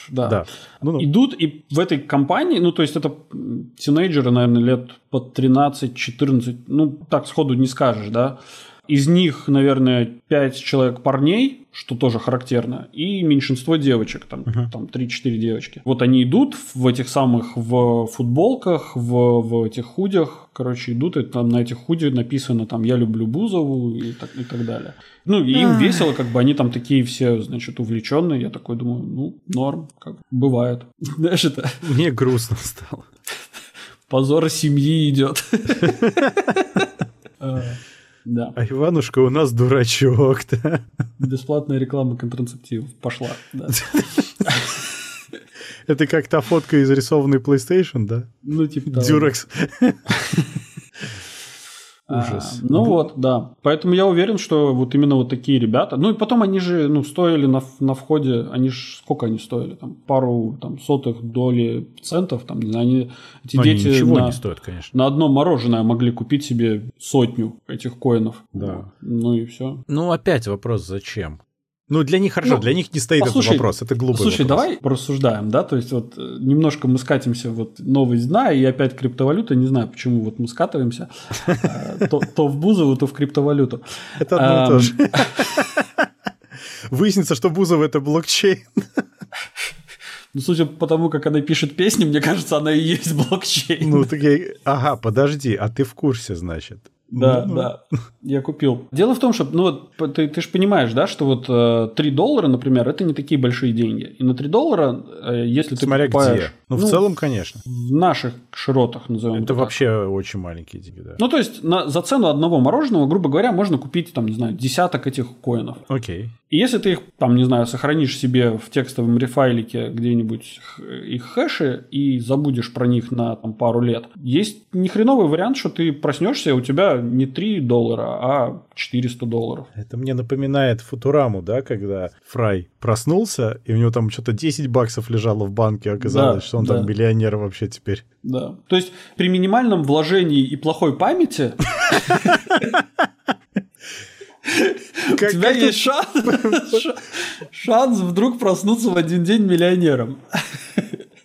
Да. Да. Ну, ну, Идут и в этой компании, ну, то есть это тинейджеры, наверное, лет под 13-14, ну, так сходу не скажешь, да. Из них, наверное, 5 человек парней, что тоже характерно, и меньшинство девочек, там, там 3-4 девочки. Вот они идут в этих самых в футболках, в, в этих худях, короче, идут, и там на этих худи написано там «Я люблю Бузову» и так, и так далее. Ну, и им весело, как бы они там такие все, значит, увлеченные. Я такой думаю, ну, норм, как бы, бывает. Знаешь, это мне грустно стало. позор семьи идет. Да. А Иванушка у нас дурачок, да? Бесплатная реклама контрацептивов пошла. да. Это как та фотка из рисованной PlayStation, да? Ну, типа того. Дюрекс. Ужас. А, ну вот, да. Поэтому я уверен, что вот именно вот такие ребята. Ну и потом они же, ну, стоили на, на входе, они же, сколько они стоили? Там пару там, сотых доли центов, там, не знаю, они, эти Но дети они ничего на, не стоят, конечно. на одно мороженое могли купить себе сотню этих коинов. Да. Ну и все. Ну, опять вопрос, зачем? Ну, для них хорошо, Ну, для них не стоит послушай, этот вопрос, это глупый Слушай, вопрос. давай порассуждаем, да, то есть вот э, немножко мы скатимся вот новость дна и опять криптовалюта, не знаю, почему вот мы скатываемся, э, то, в Бузову, то в криптовалюту. Это одно и то Ам, же. Выяснится, что Бузов это блокчейн. Ну, судя по тому, как она пишет песни, мне кажется, она и есть блокчейн. Ну, так я... Ага, подожди, а ты в курсе, значит? Да, Ну, да, я купил. Дело в том, что, ну вот, ты, ты же понимаешь, да, что вот э, 3 доллара, например, это не такие большие деньги. И на 3 доллара, э, если ты Смотря покупаешь... где. Ну, в целом, конечно. В наших широтах, назовем Это так. вообще очень маленькие деньги, да. Ну, то есть, на, за цену одного мороженого, грубо говоря, можно купить, там, не знаю, десяток этих коинов. Окей. И если ты их, там, не знаю, сохранишь себе в текстовом рефайлике где-нибудь их хэши и забудешь про них на там, пару лет, есть нехреновый вариант, что ты проснешься, у тебя не 3 доллара, а 400 долларов. Это мне напоминает Футураму, да, когда Фрай проснулся, и у него там что-то 10 баксов лежало в банке, а оказалось, Да, что он да. там миллионер вообще теперь. Да. То есть при минимальном вложении и плохой памяти у Как- тебя как есть шанс, шанс вдруг проснуться в один день миллионером.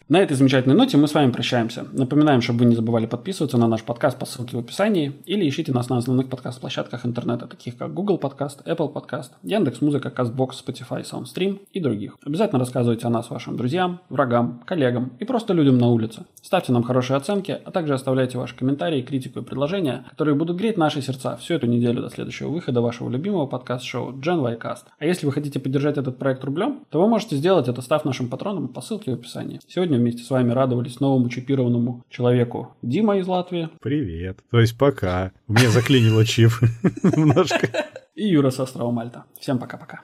На этой замечательной ноте мы с вами прощаемся. Напоминаем, чтобы вы не забывали подписываться на наш подкаст по ссылке в описании или ищите нас на основных подкаст-площадках интернета, таких как Google Подкаст, Apple Подкаст, Яндекс.Музыка, Castbox, Spotify, Soundstream и других. Обязательно рассказывайте о нас вашим друзьям, врагам, коллегам и просто людям на улице. Ставьте нам хорошие оценки, а также оставляйте ваши комментарии, критику и предложения, которые будут греть наши сердца всю эту неделю до следующего выхода вашего любимого подкаст-шоу Gen Y Cast. А если вы хотите поддержать этот проект рублем, то вы можете сделать это, став нашим патроном по ссылке в описании. Сегодня вместе с вами радовались новому чипированному человеку Дима из Латвии Привет. То есть пока. Меня заклинило чип немножко. и Юра с острова Мальта. Всем пока-пока.